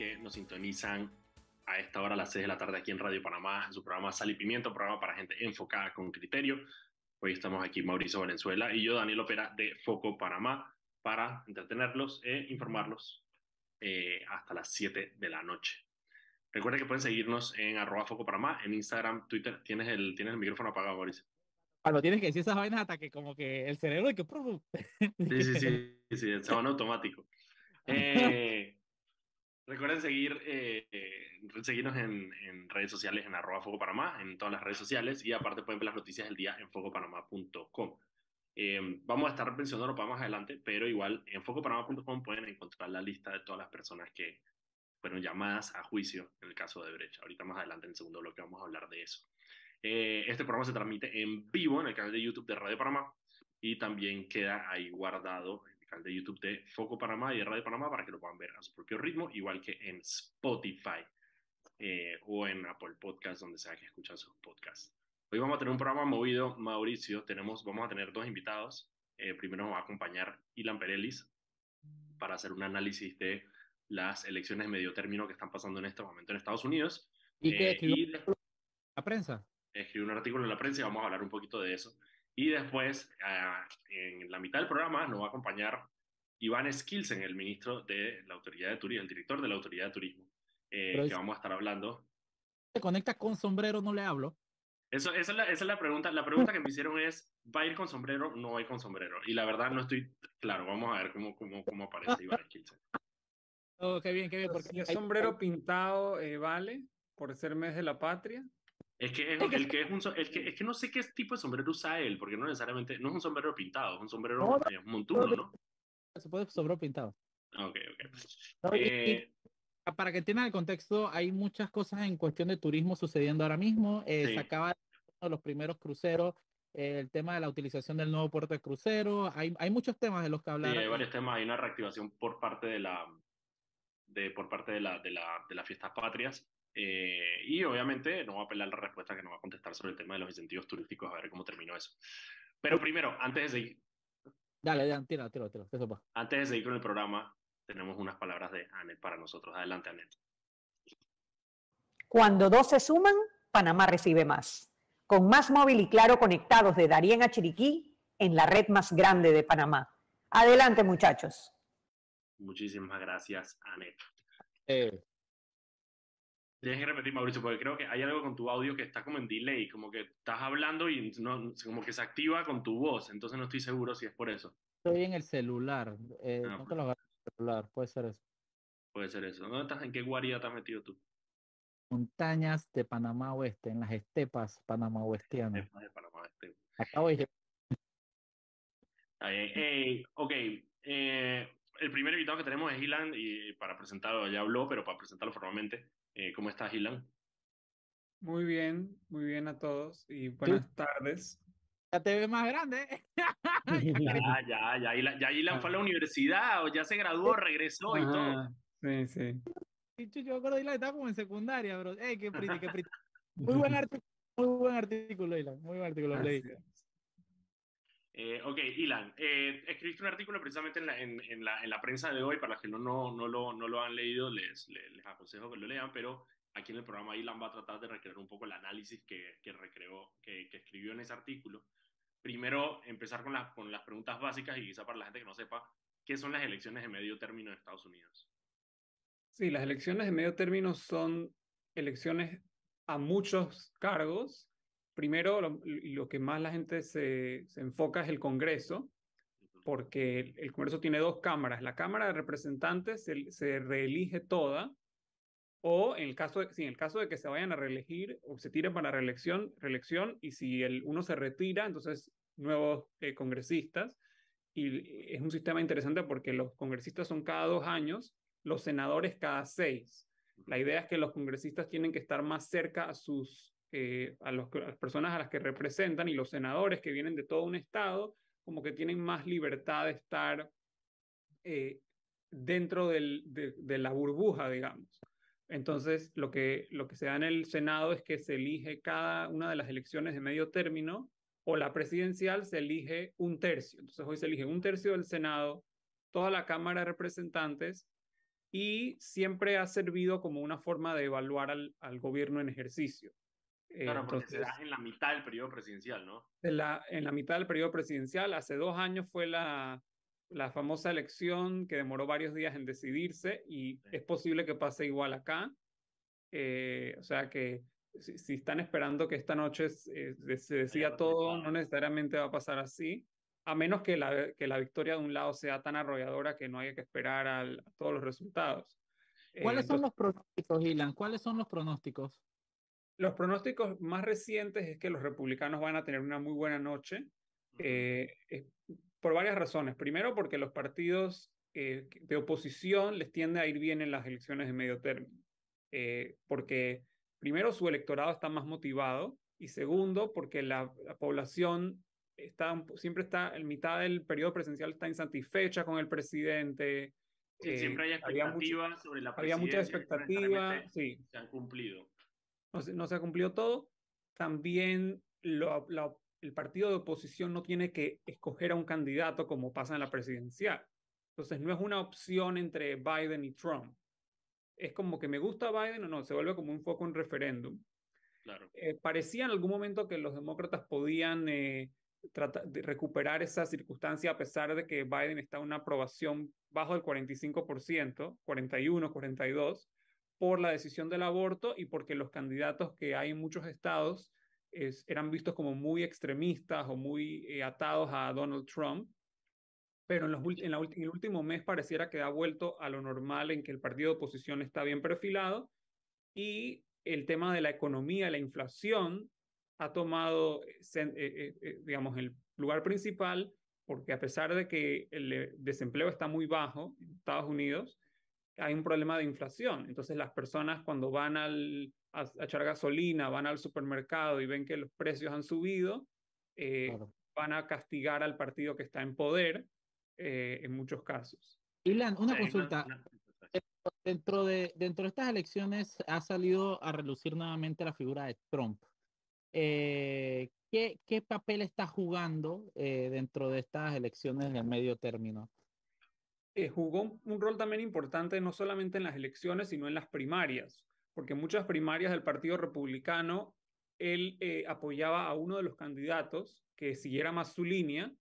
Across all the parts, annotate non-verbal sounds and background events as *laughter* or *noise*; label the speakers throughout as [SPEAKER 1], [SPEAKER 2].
[SPEAKER 1] que nos sintonizan a esta hora a las 6 de la tarde aquí en Radio Panamá, en su programa Sal y Pimiento, programa para gente enfocada con criterio. Hoy estamos aquí Mauricio Valenzuela y yo, Daniel Opera, de Foco Panamá, para entretenerlos e informarlos eh, hasta las 7 de la noche. Recuerden que pueden seguirnos en arroba Foco Panamá, en Instagram, Twitter. ¿Tienes el, tienes el micrófono apagado, Mauricio?
[SPEAKER 2] Cuando tienes que decir esas vainas hasta que como que el cerebro de que...
[SPEAKER 1] Sí, sí, sí, *laughs* sí, van automático. *laughs* Eh, recuerden seguir, eh, seguirnos en, redes sociales en arroba en todas las redes sociales, y aparte pueden ver las noticias del día en focopanamá.com. Eh, vamos a estar mencionando para más adelante, pero igual en focopanamá.com pueden encontrar la lista de todas las personas que fueron llamadas a juicio en el caso de Brecha. Ahorita más adelante en el segundo bloque vamos a hablar de eso. Eh, este programa se transmite en vivo en el canal de YouTube de Radio Panamá y también queda ahí guardado canal de YouTube de Foco Panamá y de Radio Panamá para que lo puedan ver a su propio ritmo, igual que en Spotify eh, o en Apple Podcast, donde sea que escuchan sus podcasts. Hoy vamos a tener un programa movido, Mauricio. Tenemos, vamos a tener dos invitados. Eh, primero nos va a acompañar Ilan Perelis para hacer un análisis de las elecciones de medio término que están pasando en este momento en Estados Unidos.
[SPEAKER 2] ¿Y qué escribió la prensa?
[SPEAKER 1] Escribió un artículo en la prensa y vamos a hablar un poquito de eso. Y después, uh, en la mitad del programa, nos va a acompañar Iván Skilsen, el ministro de la Autoridad de Turismo, el director de la Autoridad de Turismo, eh, que vamos a estar hablando.
[SPEAKER 2] ¿Se conecta con sombrero? No le hablo.
[SPEAKER 1] Eso, esa, es la, esa es la pregunta. La pregunta que me hicieron es, ¿va a ir con sombrero? No va a ir con sombrero. Y la verdad no estoy claro. Vamos a ver cómo, cómo, cómo aparece Iván Skilsen.
[SPEAKER 2] Oh, qué bien, qué bien. Porque
[SPEAKER 3] el sombrero pintado eh, vale por ser mes de la patria.
[SPEAKER 1] Es que, es, el que es, un, el que, es que no sé qué tipo de sombrero usa él, porque no necesariamente, no es un sombrero pintado, es un sombrero no, no, montuno, ¿no?
[SPEAKER 2] Se puede sombrero pintado.
[SPEAKER 1] Ok, ok.
[SPEAKER 2] Eh, para que entiendan el contexto, hay muchas cosas en cuestión de turismo sucediendo ahora mismo. Eh, sí. Se acaba de uno de los primeros cruceros, eh, el tema de la utilización del nuevo puerto de crucero. Hay, hay muchos temas de los que hablar.
[SPEAKER 1] Sí, hay varios temas. Hay una reactivación por parte de la, de, por parte de, la, de, la, de las fiestas patrias. Eh, y obviamente no va a apelar la respuesta que nos va a contestar sobre el tema de los incentivos turísticos, a ver cómo terminó eso. Pero primero, antes de seguir.
[SPEAKER 2] Dale, dale, tira, tira, tira. Eso
[SPEAKER 1] Antes de seguir con el programa, tenemos unas palabras de Anet para nosotros. Adelante, Anet.
[SPEAKER 4] Cuando dos se suman, Panamá recibe más. Con más móvil y claro conectados de Darien a Chiriquí en la red más grande de Panamá. Adelante, muchachos.
[SPEAKER 1] Muchísimas gracias, Anet.
[SPEAKER 2] Eh,
[SPEAKER 1] Tienes que repetir, Mauricio, porque creo que hay algo con tu audio que está como en delay, como que estás hablando y no, como que se activa con tu voz, entonces no estoy seguro si es por eso.
[SPEAKER 2] Estoy en el celular, eh, ah, no te lo agarro en el celular, puede ser eso.
[SPEAKER 1] Puede ser eso. ¿Dónde estás? ¿En qué guarida has metido tú?
[SPEAKER 2] Montañas de Panamá Oeste, en las estepas.
[SPEAKER 1] Estepas de Panamá Oeste.
[SPEAKER 2] Acabo de
[SPEAKER 1] hey, ok, eh, el primer invitado que tenemos es Ilan, y para presentarlo, ya habló, pero para presentarlo formalmente, eh, ¿cómo estás, Ilan?
[SPEAKER 3] Muy bien, muy bien a todos y buenas ¿Sí? tardes.
[SPEAKER 2] Ya te ves más grande. *laughs* *laughs*
[SPEAKER 1] ya, ya, ya, Ilan, ya Ilan fue a la universidad, o ya se graduó, regresó y todo.
[SPEAKER 3] Sí, sí.
[SPEAKER 2] Yo acuerdo de Ilan, estaba como en secundaria, bro. Ey, qué pretty, qué pretty. Muy buen artículo, muy buen artículo, Ilan, muy buen artículo. *laughs* Leí.
[SPEAKER 1] Eh, ok, Ilan, eh, escribiste un artículo precisamente en la, en, la, en la, prensa de hoy, para los que no, no, no, lo, no lo han leído, les, les, les, aconsejo que lo lean, pero aquí en el programa Ilan va a tratar de recrear un poco el análisis que, que recreó, que, que, escribió en ese artículo. Primero, empezar con, la, con las preguntas básicas y quizá para la gente que no sepa, ¿qué son las elecciones de medio término de Estados Unidos?
[SPEAKER 3] Sí, las elecciones de medio término son elecciones a muchos cargos primero lo, lo, que más la gente se, se, enfoca es el Congreso, porque el, el, Congreso tiene dos cámaras. La Cámara de Representantes se, se reelige toda, o en el, caso de, sí, en el caso de que se vayan a reelegir o se tiren para reelección, reelección y si el, uno se retira, entonces nuevos eh, congresistas. Y es un sistema interesante porque los congresistas son cada dos años, los senadores cada seis. La idea es que los congresistas tienen que estar más cerca a sus eh, a, los, a, las personas a las que representan y los senadores que vienen de todo un estado, como que tienen más libertad de estar eh, dentro del, de, de, la burbuja, digamos. Entonces, lo que, lo que se da en el Senado es que se elige cada una de las elecciones de medio término o la presidencial se elige un tercio. Entonces, hoy se elige un tercio del Senado, toda la Cámara de Representantes y siempre ha servido como una forma de evaluar al, al gobierno en ejercicio.
[SPEAKER 1] Claro, porque se da en la mitad del periodo presidencial, ¿no?
[SPEAKER 3] En la, en la mitad del periodo presidencial, hace dos años fue la, la famosa elección que demoró varios días en decidirse y es posible que pase igual acá. Eh, o sea que si, están esperando que esta noche se decida todo, no necesariamente va a pasar así, a menos que la, que la victoria de un lado sea tan arrolladora que no haya que esperar a todos los resultados.
[SPEAKER 2] ¿Cuáles son los pronósticos, Ilan? ¿Cuáles son los pronósticos?
[SPEAKER 3] Los pronósticos más recientes es que los republicanos van a tener una muy buena noche, eh, por varias razones. Primero, porque los partidos eh, de oposición les tiende a ir bien en las elecciones de medio término. Eh, porque primero su electorado está más motivado y segundo porque la, población está, siempre está, en mitad del periodo presidencial está insatisfecha con el presidente.
[SPEAKER 1] siempre hay expectativas sobre la
[SPEAKER 3] Había mucha expectativa, sí.
[SPEAKER 1] Se han cumplido.
[SPEAKER 3] No se, no se ha cumplido todo. También lo, el partido de oposición no tiene que escoger a un candidato como pasa en la presidencial. Entonces no es una opción entre Biden y Trump es como que me gusta Biden o no, se vuelve como un foco en referéndum.
[SPEAKER 1] Claro.
[SPEAKER 3] Eh, parecía en algún momento que los demócratas podían eh, tratar de recuperar esa circunstancia a pesar de que Biden está en una aprobación bajo el 45%, 41, 42, por la decisión del aborto y porque los candidatos que hay en muchos estados eran vistos como muy extremistas o muy eh, atados a Donald Trump. Pero en, los, en, el último mes pareciera que ha vuelto a lo normal en que el partido de oposición está bien perfilado y el tema de la economía, la inflación, ha tomado, eh, eh, digamos, el lugar principal porque a pesar de que el desempleo está muy bajo en Estados Unidos, hay un problema de inflación. Entonces las personas cuando van al, a, echar gasolina, van al supermercado y ven que los precios han subido, van a castigar al partido que está en poder eh, en muchos casos.
[SPEAKER 2] Ilan, una consulta. Dentro de, dentro de estas elecciones ha salido a relucir nuevamente la figura de Trump. Eh, ¿qué, ¿qué, papel está jugando eh, dentro de estas elecciones de medio término?
[SPEAKER 3] Jugó un, rol también importante no solamente en las elecciones, sino en las primarias, porque en muchas primarias del Partido Republicano él apoyaba a uno de los candidatos que siguiera más su línea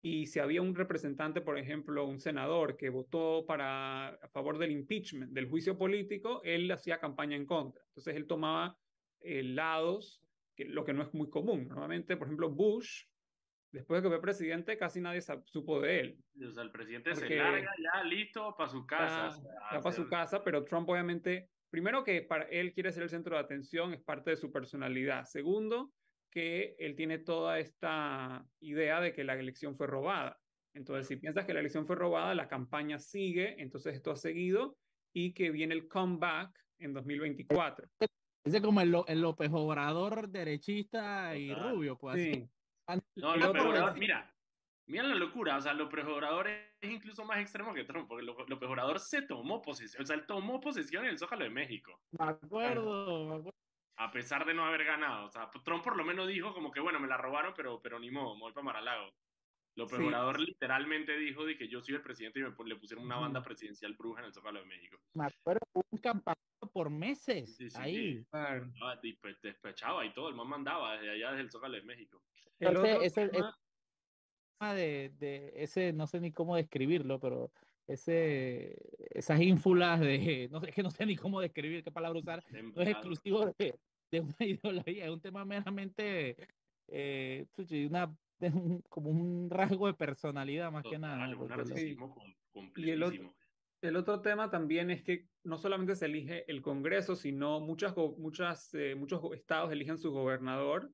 [SPEAKER 3] y si había un representante, por ejemplo, un senador que votó para, a favor del impeachment, del juicio político, él hacía campaña en contra. Entonces él tomaba eh, lados, lo que no es muy común. Normalmente, por ejemplo, Bush, después de que fue presidente, casi nadie supo de él.
[SPEAKER 1] O sea, el presidente se larga ya listo para su casa.
[SPEAKER 3] Ya, para su casa, pero Trump obviamente, primero que para él quiere ser el centro de atención, es parte de su personalidad. Segundo, que él tiene toda esta idea de que la elección fue robada. Entonces, si piensas que la elección fue robada, la campaña sigue, entonces esto ha seguido y que viene el comeback en 2024.
[SPEAKER 2] Es como el, López Obrador derechista y rubio, pues. Sí.
[SPEAKER 1] No, López Obrador, mira, mira la locura, o sea, López Obrador es incluso más extremo que Trump, porque López Obrador se tomó posesión, o sea, él tomó posesión en el Zócalo de México.
[SPEAKER 2] Me acuerdo, me acuerdo
[SPEAKER 1] a pesar de no haber ganado. O sea, Trump por lo menos dijo como que, bueno, me la robaron, pero, pero ni modo, me voy para Maralago. López Obrador literalmente dijo de que yo soy el presidente y me, le pusieron una banda presidencial bruja en el Zócalo de México.
[SPEAKER 2] Me acuerdo, un campamento por meses ahí.
[SPEAKER 1] despechaba y todo, el man mandaba desde allá, desde el Zócalo de México.
[SPEAKER 2] El ese, de, de, ese, no sé ni cómo describirlo, pero ese, esas ínfulas de, *laughs* no sé, es que no sé ni cómo describir, qué palabra usar, no es exclusivo de, de una *laughs* ideología, es un tema meramente, eh, una, *laughs* como un rasgo de personalidad más que nada.
[SPEAKER 3] y el otro, el otro tema también es que no solamente se elige el Congreso, sino muchas, muchas, eh, muchos estados eligen su gobernador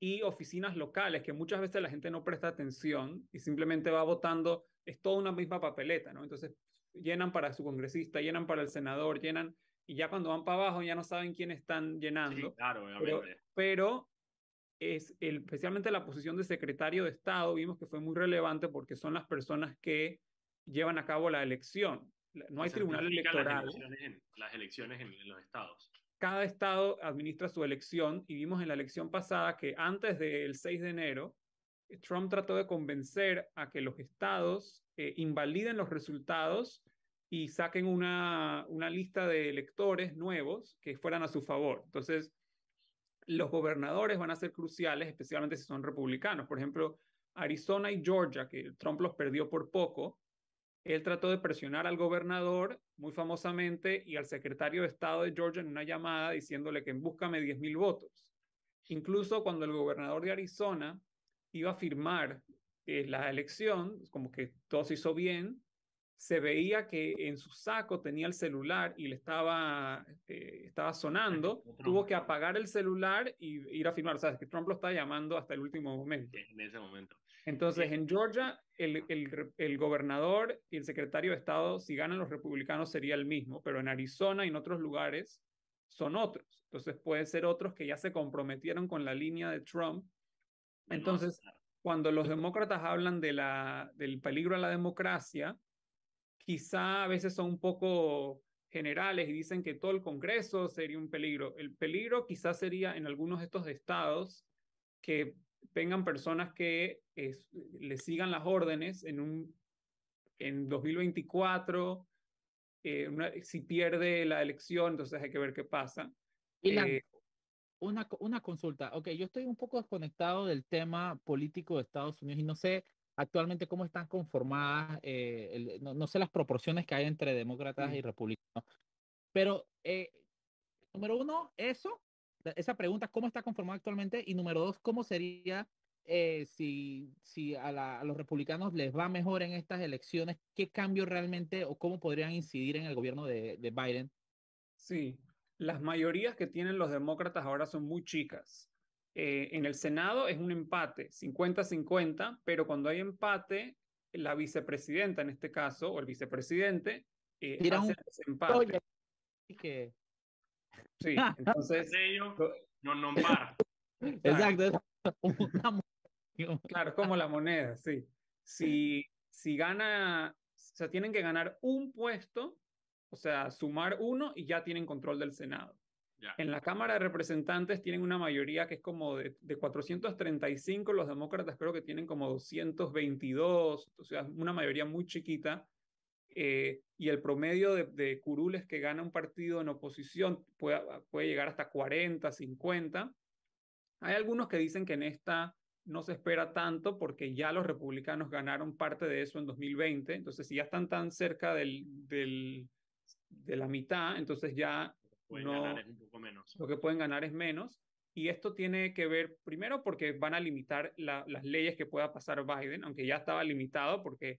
[SPEAKER 3] y oficinas locales, que muchas veces la gente no presta atención y simplemente va votando es toda una misma papeleta, ¿no? Entonces llenan para su congresista, llenan para el senador, llenan, y ya cuando van para abajo ya no saben quién están llenando.
[SPEAKER 1] Sí, claro,
[SPEAKER 3] Pero, pero es el, especialmente la posición de secretario de Estado, vimos que fue muy relevante porque son las personas que llevan a cabo la elección. No hay tribunal electoral.
[SPEAKER 1] Las elecciones, en, en los estados
[SPEAKER 3] cada estado administra su elección y vimos en la elección pasada que antes del 6 de enero Trump trató de convencer a que los estados eh, invaliden los resultados y saquen una, una lista de electores nuevos que fueran a su favor. Entonces, los gobernadores van a ser cruciales, especialmente si son republicanos. Por ejemplo, Arizona y Georgia, que Trump los perdió por poco, él trató de presionar al gobernador muy famosamente y al secretario de Estado de Georgia en una llamada diciéndole que en búscame 10 mil votos. Incluso cuando el gobernador de Arizona iba a firmar eh, la elección, como que todo se hizo bien, se veía que en su saco tenía el celular y le estaba, eh, estaba sonando, tuvo que apagar el celular y ir a firmar. O sea, que Trump lo está llamando hasta el último momento.
[SPEAKER 1] En ese momento.
[SPEAKER 3] Entonces, en Georgia, el, el, el, gobernador y el secretario de Estado, si ganan los republicanos, sería el mismo, pero en Arizona y en otros lugares son otros. Entonces, pueden ser otros que ya se comprometieron con la línea de Trump. Entonces, cuando los demócratas hablan de la, del peligro a la democracia, quizá a veces son un poco generales y dicen que todo el Congreso sería un peligro. El peligro quizás sería en algunos de estos estados que tengan personas que le sigan las órdenes en un en 2024 eh, si pierde la elección entonces hay que ver qué pasa.
[SPEAKER 2] Y eh, una, una consulta. Ok yo estoy un poco desconectado del tema político de Estados Unidos y no sé actualmente cómo están conformadas eh, no, sé las proporciones que hay entre demócratas y republicanos pero número uno eso esa pregunta, ¿cómo está conformado actualmente? Y número dos, ¿cómo sería eh, si, si a, los republicanos les va mejor en estas elecciones? ¿Qué cambio realmente o cómo podrían incidir en el gobierno de, de Biden?
[SPEAKER 3] Sí, las mayorías que tienen los demócratas ahora son muy chicas. Eh, en el Senado es un empate, 50-50, pero cuando hay empate, la vicepresidenta en este caso, o el vicepresidente, eh, hace un empate. Que Sí, *laughs* entonces.
[SPEAKER 1] no nombrar.
[SPEAKER 2] Exacto.
[SPEAKER 3] claro, como la moneda, sí. Si, si gana, o sea, tienen que ganar un puesto, o sea, sumar uno y ya tienen control del Senado. En la Cámara de Representantes tienen una mayoría que es como de, de, 435, los demócratas creo que tienen como 222, o sea, una mayoría muy chiquita. Eh, y el promedio de, curules que gana un partido en oposición puede, puede llegar hasta 40, 50. Hay algunos que dicen que en esta no se espera tanto porque ya los republicanos ganaron parte de eso en 2020, entonces si ya están tan cerca del, del de la mitad, entonces ya no, lo que pueden ganar es menos. Y esto tiene que ver, primero, porque van a limitar las leyes que pueda pasar Biden, aunque ya estaba limitado porque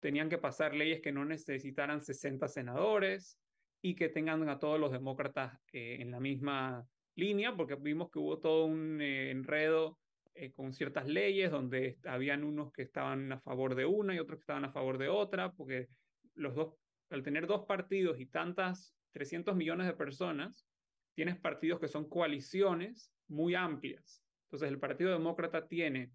[SPEAKER 3] tenían que pasar leyes que no necesitaran 60 senadores y que tengan a todos los demócratas eh, en la misma línea, porque vimos que hubo todo un eh, enredo eh, con ciertas leyes donde habían unos que estaban a favor de una y otros que estaban a favor de otra, porque los dos, al tener dos partidos y tantas, 300 millones de personas, tienes partidos que son coaliciones muy amplias. Entonces el Partido Demócrata tiene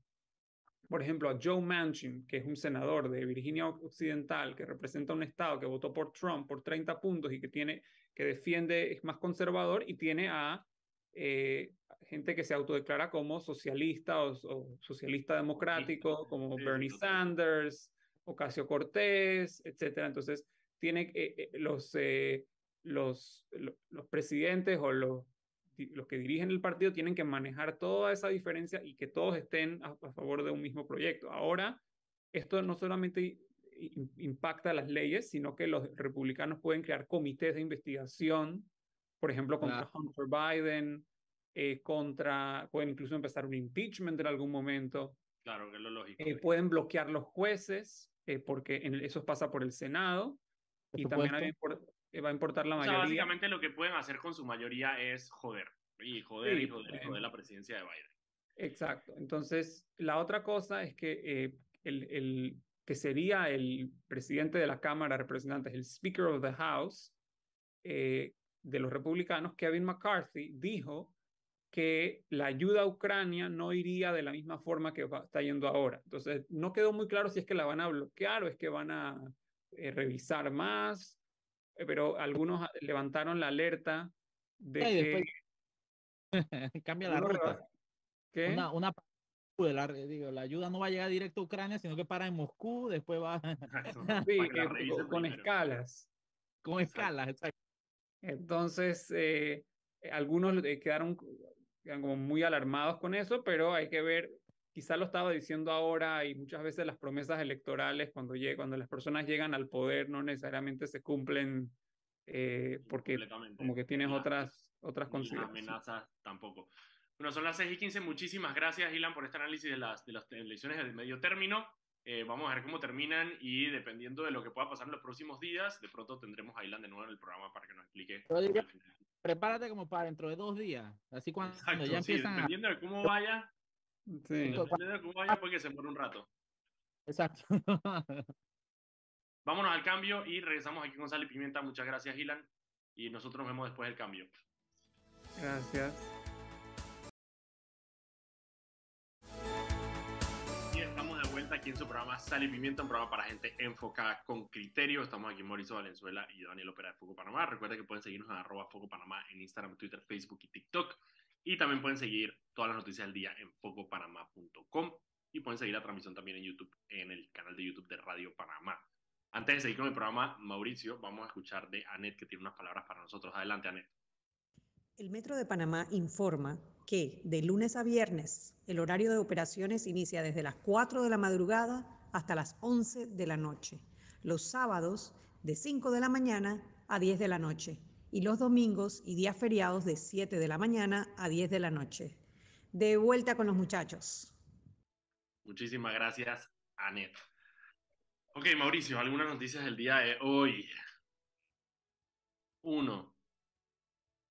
[SPEAKER 3] por ejemplo, a Joe Manchin, que es un senador de Virginia Occidental, que representa un estado que votó por Trump por 30 puntos y que, tiene, que defiende, es más conservador, y tiene a eh, gente que se autodeclara como socialista o, socialista democrático, como Bernie Sanders, Ocasio Cortés, etc. Entonces, tiene eh, eh, los, los, los presidentes o los los que dirigen el partido tienen que manejar toda esa diferencia y que todos estén a, favor de un mismo proyecto. Ahora, esto no solamente impacta las leyes, sino que los republicanos pueden crear comités de investigación, por ejemplo, contra Hunter Biden, eh, contra, pueden incluso empezar un impeachment en algún momento.
[SPEAKER 1] Claro, que es lo lógico.
[SPEAKER 3] Eh, pueden bloquear los jueces, eh, porque en eso pasa por el Senado. y también hay, va a importar la mayoría.
[SPEAKER 1] básicamente lo que pueden hacer con su mayoría es joder. Y joder, y joder, y joder la presidencia de Biden.
[SPEAKER 3] Exacto. Entonces, la otra cosa es que eh, el, el, que sería el presidente de la Cámara de Representantes, el Speaker of the House eh, de los republicanos, Kevin McCarthy, dijo que la ayuda a Ucrania no iría de la misma forma que está yendo ahora. Entonces, no quedó muy claro si es que la van a bloquear o es que van a eh, revisar más pero algunos levantaron la alerta de que... *laughs*
[SPEAKER 2] Cambia la ruta. ¿Qué? Una, una la, digo, la ayuda no va a llegar directo a Ucrania, sino que para en Moscú, después va. *laughs*
[SPEAKER 3] sí, con, escalas.
[SPEAKER 2] Con escalas, exacto.
[SPEAKER 3] Entonces, eh, algunos quedaron, quedaron como muy alarmados con eso, pero hay que ver quizá lo estaba diciendo ahora y muchas veces las promesas electorales cuando, cuando las personas llegan al poder no necesariamente se cumplen eh, porque como que tienes otras, otras consideraciones.
[SPEAKER 1] amenazas tampoco. Bueno, son las 6 y 15. Muchísimas gracias, Ilan, por este análisis de las, de las elecciones del medio término. Eh, vamos a ver cómo terminan y dependiendo de lo que pueda pasar en los próximos días, de pronto tendremos a Ilan de nuevo en el programa para que nos explique.
[SPEAKER 2] prepárate como para dentro de dos días. Así cuando, ya empiezan
[SPEAKER 1] dependiendo de cómo vaya, Sí. porque se muere un rato.
[SPEAKER 2] Exacto.
[SPEAKER 1] Vámonos al cambio y regresamos aquí con Sal y Pimienta. Muchas gracias, Gilan. Y nosotros nos vemos después del cambio.
[SPEAKER 3] Gracias.
[SPEAKER 1] Y estamos de vuelta aquí en su programa Sal y Pimienta, un programa para gente enfocada con criterio. Estamos aquí Mauricio Valenzuela y Daniel Opera de Foco Panamá. Recuerden que pueden seguirnos en arroba Foco Panamá en Instagram, Twitter, Facebook y TikTok. Y también pueden seguir todas las noticias del día en focopanamá.com y pueden seguir la transmisión también en YouTube, en el canal de YouTube de Radio Panamá. Antes de seguir con el programa, Mauricio, vamos a escuchar de Anet que tiene unas palabras para nosotros. Adelante, Anet.
[SPEAKER 4] El Metro de Panamá informa que de lunes a viernes el horario de operaciones inicia desde las 4 de la madrugada hasta las 11 de la noche. Los sábados de 5 de la mañana a 10 de la noche y los domingos y días feriados de 7 de la mañana a 10 de la noche. De vuelta con los muchachos.
[SPEAKER 1] Muchísimas gracias, Anet. Ok, Mauricio, algunas noticias del día de hoy. Uno,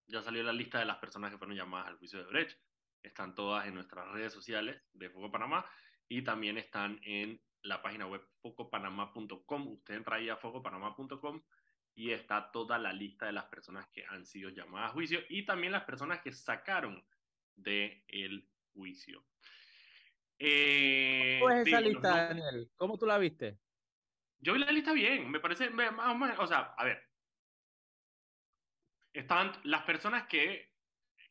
[SPEAKER 1] ya salió la lista de las personas que fueron llamadas al juicio de Brecht. Están todas en nuestras redes sociales de Foco Panamá y también están en la página web focopanamá.com. Usted entra ahí a focopanamá.com y está toda la lista de las personas que han sido llamadas a juicio y también las personas que sacaron del el juicio.
[SPEAKER 2] Eh, ¿Cómo es esa lista, Daniel? ¿Cómo tú la viste?
[SPEAKER 1] Yo vi la lista bien, me parece, o sea, a ver, estaban las personas que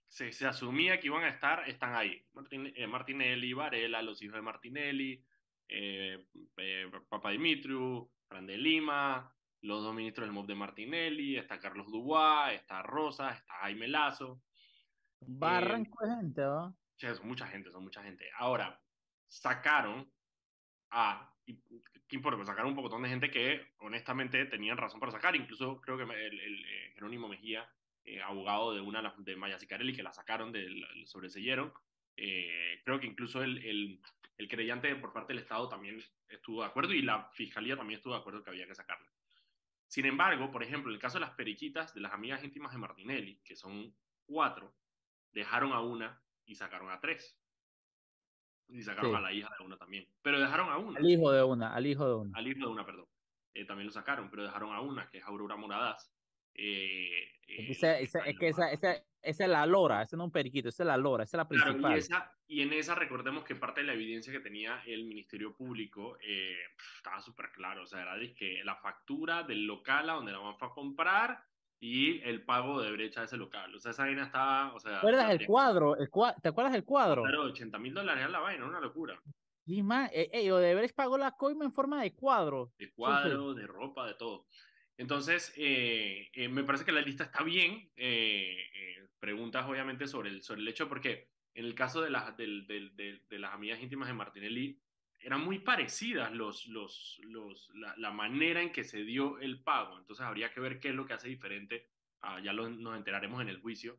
[SPEAKER 1] se, se, asumía que iban a estar, están ahí. Martin, eh, Martinelli, Varela, los hijos de Martinelli, eh, eh Papa Dimitriu, Fran de Lima, los dos ministros del MOB de Martinelli, está Carlos Dubois, está Rosa, está Jaime Lazo.
[SPEAKER 2] Barranco de gente, ¿no?
[SPEAKER 1] Sí, son mucha gente, son mucha gente. Ahora, sacaron a, ¿qué importa? Sacaron un poco de gente que honestamente tenían razón para sacar, incluso creo que el, el, eh, Jerónimo Mejía, eh, abogado de una de Maya Sicarelli, que la sacaron, del, sobreseyeron, eh, creo que incluso el, el, el creyente por parte del Estado también estuvo de acuerdo y la Fiscalía también estuvo de acuerdo que había que sacarla. Sin embargo, por ejemplo, en el caso de las periquitas de las amigas íntimas de Martinelli, que son cuatro, dejaron a una y sacaron a tres. Y sacaron a la hija de una también. Pero dejaron a una.
[SPEAKER 2] Al hijo de una, al hijo de una.
[SPEAKER 1] Al hijo de una, perdón. Eh, también lo sacaron, pero dejaron a una, que es Aurora Moradas. Eh,
[SPEAKER 2] eh, es que esa, esa, esa es la lora, ese no es un periquito, esa es la lora, esa es la principal.
[SPEAKER 1] y, esa, y, en esa recordemos que parte de la evidencia que tenía el Ministerio Público eh, estaba súper claro, o sea, era de que la factura del local a donde la van a comprar y el pago de brecha de ese local. O sea, esa vaina estaba, o sea...
[SPEAKER 2] ¿Te acuerdas del cuadro? El ¿Te acuerdas del cuadro?
[SPEAKER 1] Pero 80 mil dólares la vaina, una locura.
[SPEAKER 2] Y más, eh, Odebrecht pagó la coima en forma de cuadro.
[SPEAKER 1] De cuadro, de ropa, de todo. Entonces, eh, eh, me parece que la lista está bien. Eh, preguntas, obviamente, sobre el, sobre el hecho, porque en el caso de, las de, las amigas íntimas de Martinelli, eran muy parecidas los, los, los, la, manera en que se dio el pago. Entonces, habría que ver qué es lo que hace diferente. Ah, ya nos enteraremos en el juicio,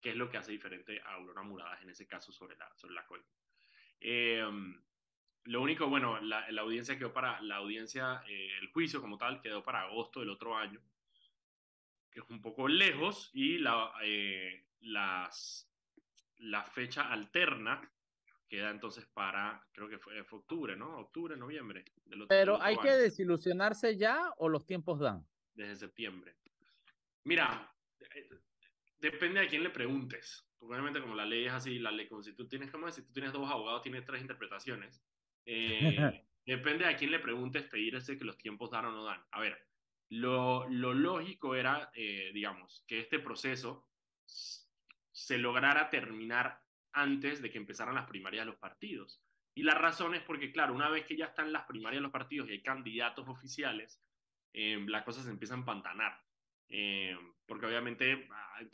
[SPEAKER 1] qué es lo que hace diferente a Aurora Muradas en ese caso sobre la, sobre la lo único, bueno, la, la, audiencia quedó para, la audiencia, eh, el juicio como tal quedó para agosto del otro año, que es un poco lejos, y la, eh, las, la fecha alterna queda entonces para, creo que fue, fue octubre, ¿no? Octubre, noviembre.
[SPEAKER 2] Del Pero hay que desilusionarse ya o los tiempos dan.
[SPEAKER 1] Desde septiembre. Mira, eh, depende a quién le preguntes. Porque obviamente como la ley es así, la ley, como si tú tienes, como si tú tienes dos abogados, tienes tres interpretaciones. Eh, *laughs* depende a quién le preguntes, te diré que los tiempos dan o no dan. A ver, lo, lo lógico era, eh, digamos, que este proceso se lograra terminar antes de que empezaran las primarias de los partidos. Y la razón es porque, claro, una vez que ya están las primarias de los partidos y hay candidatos oficiales, eh, las cosas se empiezan a empantanar. eh, porque obviamente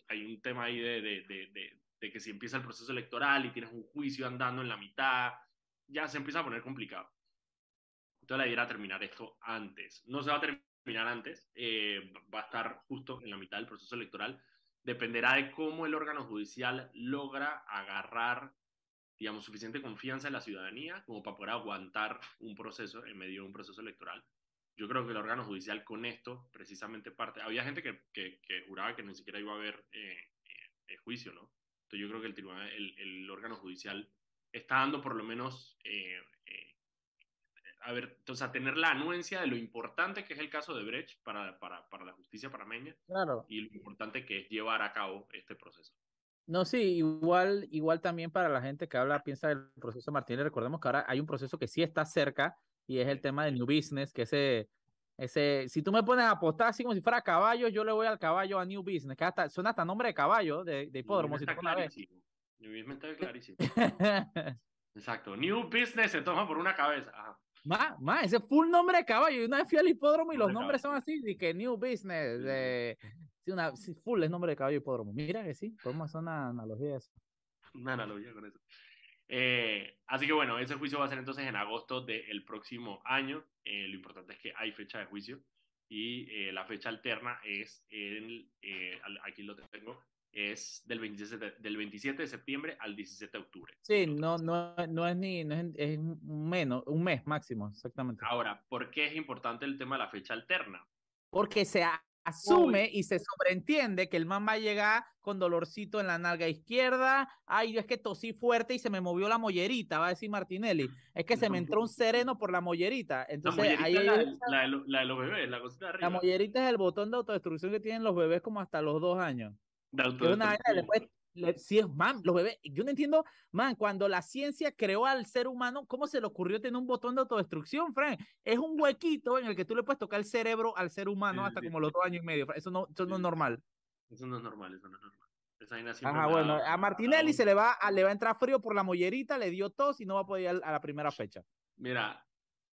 [SPEAKER 1] hay un tema ahí de, de, de, de, que si empieza el proceso electoral y tienes un juicio andando en la mitad, ya se empieza a poner complicado. Entonces la idea era terminar esto antes. No se va a terminar antes, eh, va a estar justo en la mitad del proceso electoral. Dependerá de cómo el órgano judicial logra agarrar, digamos, suficiente confianza en la ciudadanía como para poder aguantar un proceso en medio de un proceso electoral yo creo que el órgano judicial con esto precisamente parte, había gente que, que, que juraba que ni siquiera iba a haber eh, eh, juicio, ¿no? Entonces yo creo que el, tribunal, el, el órgano judicial está dando por lo menos, eh, a ver, entonces a tener la anuencia de lo importante que es el caso de Brecht para, para, para la justicia parameña
[SPEAKER 2] claro.
[SPEAKER 1] y lo importante que es llevar a cabo este proceso.
[SPEAKER 2] No, sí, igual, igual también para la gente que habla, piensa del proceso Martínez, recordemos que ahora hay un proceso que sí está cerca, y es el tema del New Business, que ese, ese, si tú me pones a apostar así como si fuera caballo, yo le voy al caballo a New Business, que hasta, suena hasta nombre de caballo, de, de hipódromo.
[SPEAKER 1] Si está clarísimo. New Business está *laughs* clarísimo. Exacto. New Business se toma por una cabeza.
[SPEAKER 2] Más, más, ese full nombre de caballo. Una vez fui al hipódromo y los nombres son así, de que New Business, de, sí, una, full es nombre de caballo hipódromo. Mira que sí, podemos hacer una analogía de eso.
[SPEAKER 1] Una analogía con eso. Eh, así que bueno, ese juicio va a ser entonces en agosto del próximo año. Eh, lo importante es que hay fecha de juicio y eh, la fecha alterna es, el, aquí lo tengo, es del 27, del 27 de septiembre al 17 de octubre.
[SPEAKER 2] Sí, no, no, no es ni, no es, es menos, un mes máximo, exactamente.
[SPEAKER 1] Ahora, ¿por qué es importante el tema de la fecha alterna?
[SPEAKER 2] Porque se asume y se sobreentiende que el man va a llegar con dolorcito en la nalga izquierda. Ay, es que tosí fuerte y se me movió la mollerita, va a decir Martinelli. Es que se me entró un sereno por la mollerita. Entonces,
[SPEAKER 1] la ahí la, la, de los bebés, la cosita de arriba.
[SPEAKER 2] La mollerita es el botón de autodestrucción que tienen los bebés como hasta los dos años. De autodestrucción si es, man, los bebés, yo no entiendo, man, cuando la ciencia creó al ser humano, ¿cómo se le ocurrió tener un botón de autodestrucción, Frank? Es un huequito en el que tú le puedes tocar el cerebro al ser humano hasta como los dos años y medio. Eso no, eso no es normal.
[SPEAKER 1] Eso no es normal, eso no es normal.
[SPEAKER 2] Ajá, bueno, a Martinelli se le va, a, le va a entrar frío por la mollerita, le dio tos y no va a poder ir a la primera fecha.
[SPEAKER 1] Mira,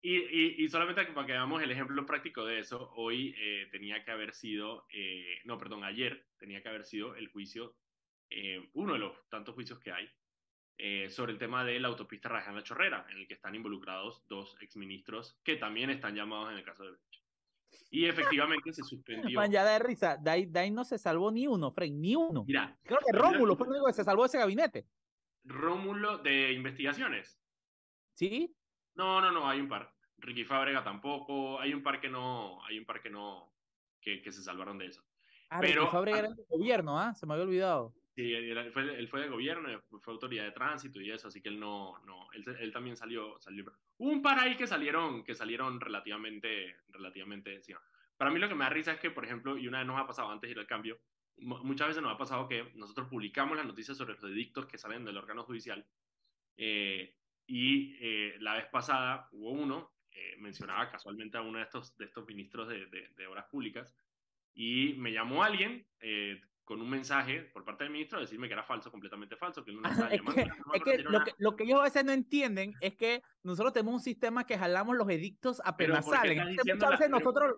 [SPEAKER 1] y, y, y, solamente para que veamos el ejemplo práctico de eso, hoy eh, tenía que haber sido, eh, no, perdón, ayer tenía que haber sido el juicio eh, uno de los tantos juicios que hay, sobre el tema de la autopista Rajana Chorrera, en el que están involucrados dos exministros que también están llamados en el caso de Brecht. Y efectivamente se *laughs* suspendió.
[SPEAKER 2] Man, ya de risa, de ahí, no se salvó ni uno, Frank, ni uno. Mira, Creo que Rómulo fue el único que se salvó de ese gabinete.
[SPEAKER 1] Rómulo de investigaciones.
[SPEAKER 2] ¿Sí?
[SPEAKER 1] No, no, no, hay un par. Ricky Fábrega tampoco, hay un par que no, hay un par que no, que, que se salvaron de eso.
[SPEAKER 2] Ah, Pero, Ricky Fábrega era del gobierno, ¿ah? Se me había olvidado.
[SPEAKER 1] Sí, él fue, él fue de gobierno, fue autoridad de tránsito y eso, así que él no, no, él, él también salió, salió. un par ahí que salieron, que salieron relativamente, relativamente, sí. Para mí lo que me da risa es que, por ejemplo, y una vez nos ha pasado antes de ir al cambio, muchas veces nos ha pasado que nosotros publicamos las noticias sobre los edictos que salen del órgano judicial eh, y eh, la vez pasada hubo uno, eh, mencionaba casualmente a uno de estos, de estos ministros de, de, de obras públicas y me llamó alguien con un mensaje por parte del ministro decirme que era falso, completamente falso, que no
[SPEAKER 2] es que, lo, que, lo, que, ellos a veces no entienden es que nosotros tenemos un sistema que jalamos los edictos apenas salen. muchas veces nosotros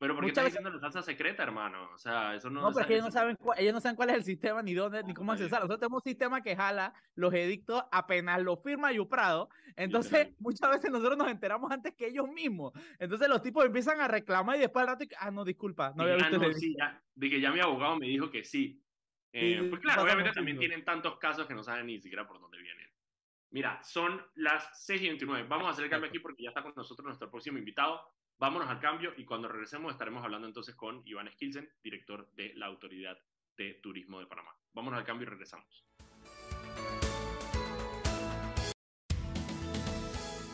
[SPEAKER 1] pero porque estás diciendo la salsa secreta, hermano. O sea, eso no.
[SPEAKER 2] No, pero ellos no, saben ellos no saben cuál es el sistema, ni dónde, ni cómo accesar. Nosotros tenemos un sistema que jala los edictos apenas lo firma Yuprado. Entonces, muchas veces nosotros nos enteramos antes que ellos mismos. Entonces, los tipos empiezan a reclamar y después al rato, ah, no, disculpa, no había
[SPEAKER 1] visto ah, no, sí, ya, de que ya mi abogado me dijo que sí. Eh, pues claro, obviamente también tienen tantos casos que no saben ni siquiera por dónde vienen. Mira, son las 6 y 29. Vamos a hacer el cambio aquí porque ya está con nosotros nuestro próximo invitado. Vámonos al cambio y cuando regresemos estaremos hablando entonces con Iván Skilsen, director de la Autoridad de Turismo de Panamá. Vámonos al cambio y regresamos.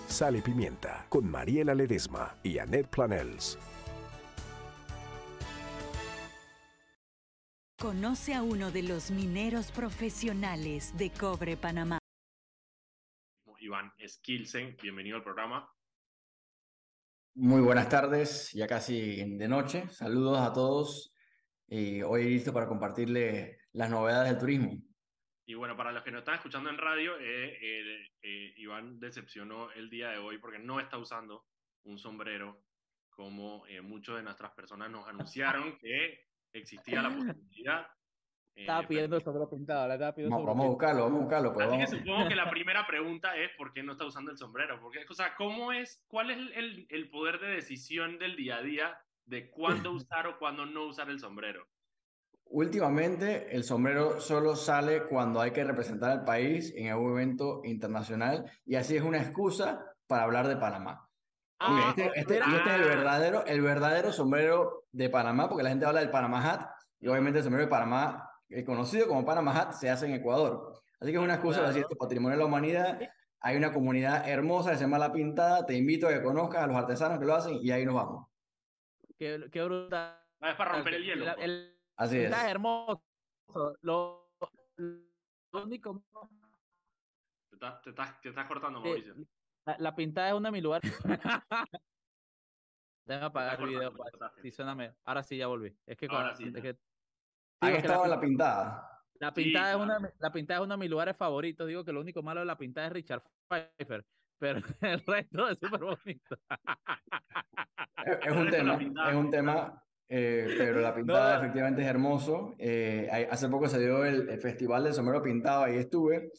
[SPEAKER 5] Sal y Pimienta con Mariela Ledesma y Annette Planels.
[SPEAKER 6] Conoce a uno de los mineros profesionales de Cobre Panamá.
[SPEAKER 1] Iván Skilsen, bienvenido al programa.
[SPEAKER 7] Muy buenas tardes, ya casi de noche. Saludos a todos. Y hoy listo para compartirle las novedades del turismo.
[SPEAKER 1] Y bueno, para los que no están escuchando en radio, eh, eh, Iván decepcionó el día de hoy porque no está usando un sombrero como eh, muchas de nuestras personas nos anunciaron que existía la *laughs* posibilidad.
[SPEAKER 2] Estaba pidiendo el sombrero pintado, la estaba pidiendo
[SPEAKER 7] vamos, vamos a buscarlo, vamos a buscarlo. Pues
[SPEAKER 1] Así que supongo que la primera pregunta es ¿por qué no está usando el sombrero? Porque, o sea, ¿cómo es, cuál es el, el poder de decisión del día a día de cuándo *laughs* usar o cuándo no usar el sombrero?
[SPEAKER 7] Últimamente el sombrero solo sale cuando hay que representar al país en algún evento internacional y así es una excusa para hablar de Panamá. Ah, este, este, este, es el verdadero, el verdadero sombrero de Panamá, porque la gente habla del Panamá Hat y obviamente el sombrero de Panamá, el conocido como Panamá Hat, se hace en Ecuador. Así que es una excusa para decir esto patrimonio de la humanidad. Hay una comunidad hermosa que se llama La Pintada. Te invito a que conozcas a los artesanos que lo hacen y ahí nos vamos.
[SPEAKER 2] Qué, qué brutal.
[SPEAKER 1] Es para romper el hielo.
[SPEAKER 7] Así es.
[SPEAKER 2] Está hermoso. Lo, único.
[SPEAKER 1] Te, te, estás, te estás cortando, Mauricio.
[SPEAKER 2] La, pintada es uno de mis lugares. *laughs* Déjame apagar el video. Sí, suéname. Ahora sí, ya volví. Es que.
[SPEAKER 1] Ahora sí.
[SPEAKER 7] Es que, estado la, pintada?
[SPEAKER 2] La pintada, es una, la pintada es uno de mis lugares favoritos. Digo que lo único malo de la pintada es Richard Pfeiffer. Pero *laughs* el resto es súper bonito.
[SPEAKER 7] Es, un tema, es un tema eh, pero la *laughs* pintada efectivamente es hermoso. Eh, hace poco se dio el, Festival del Sombrero Pintado, ahí estuve,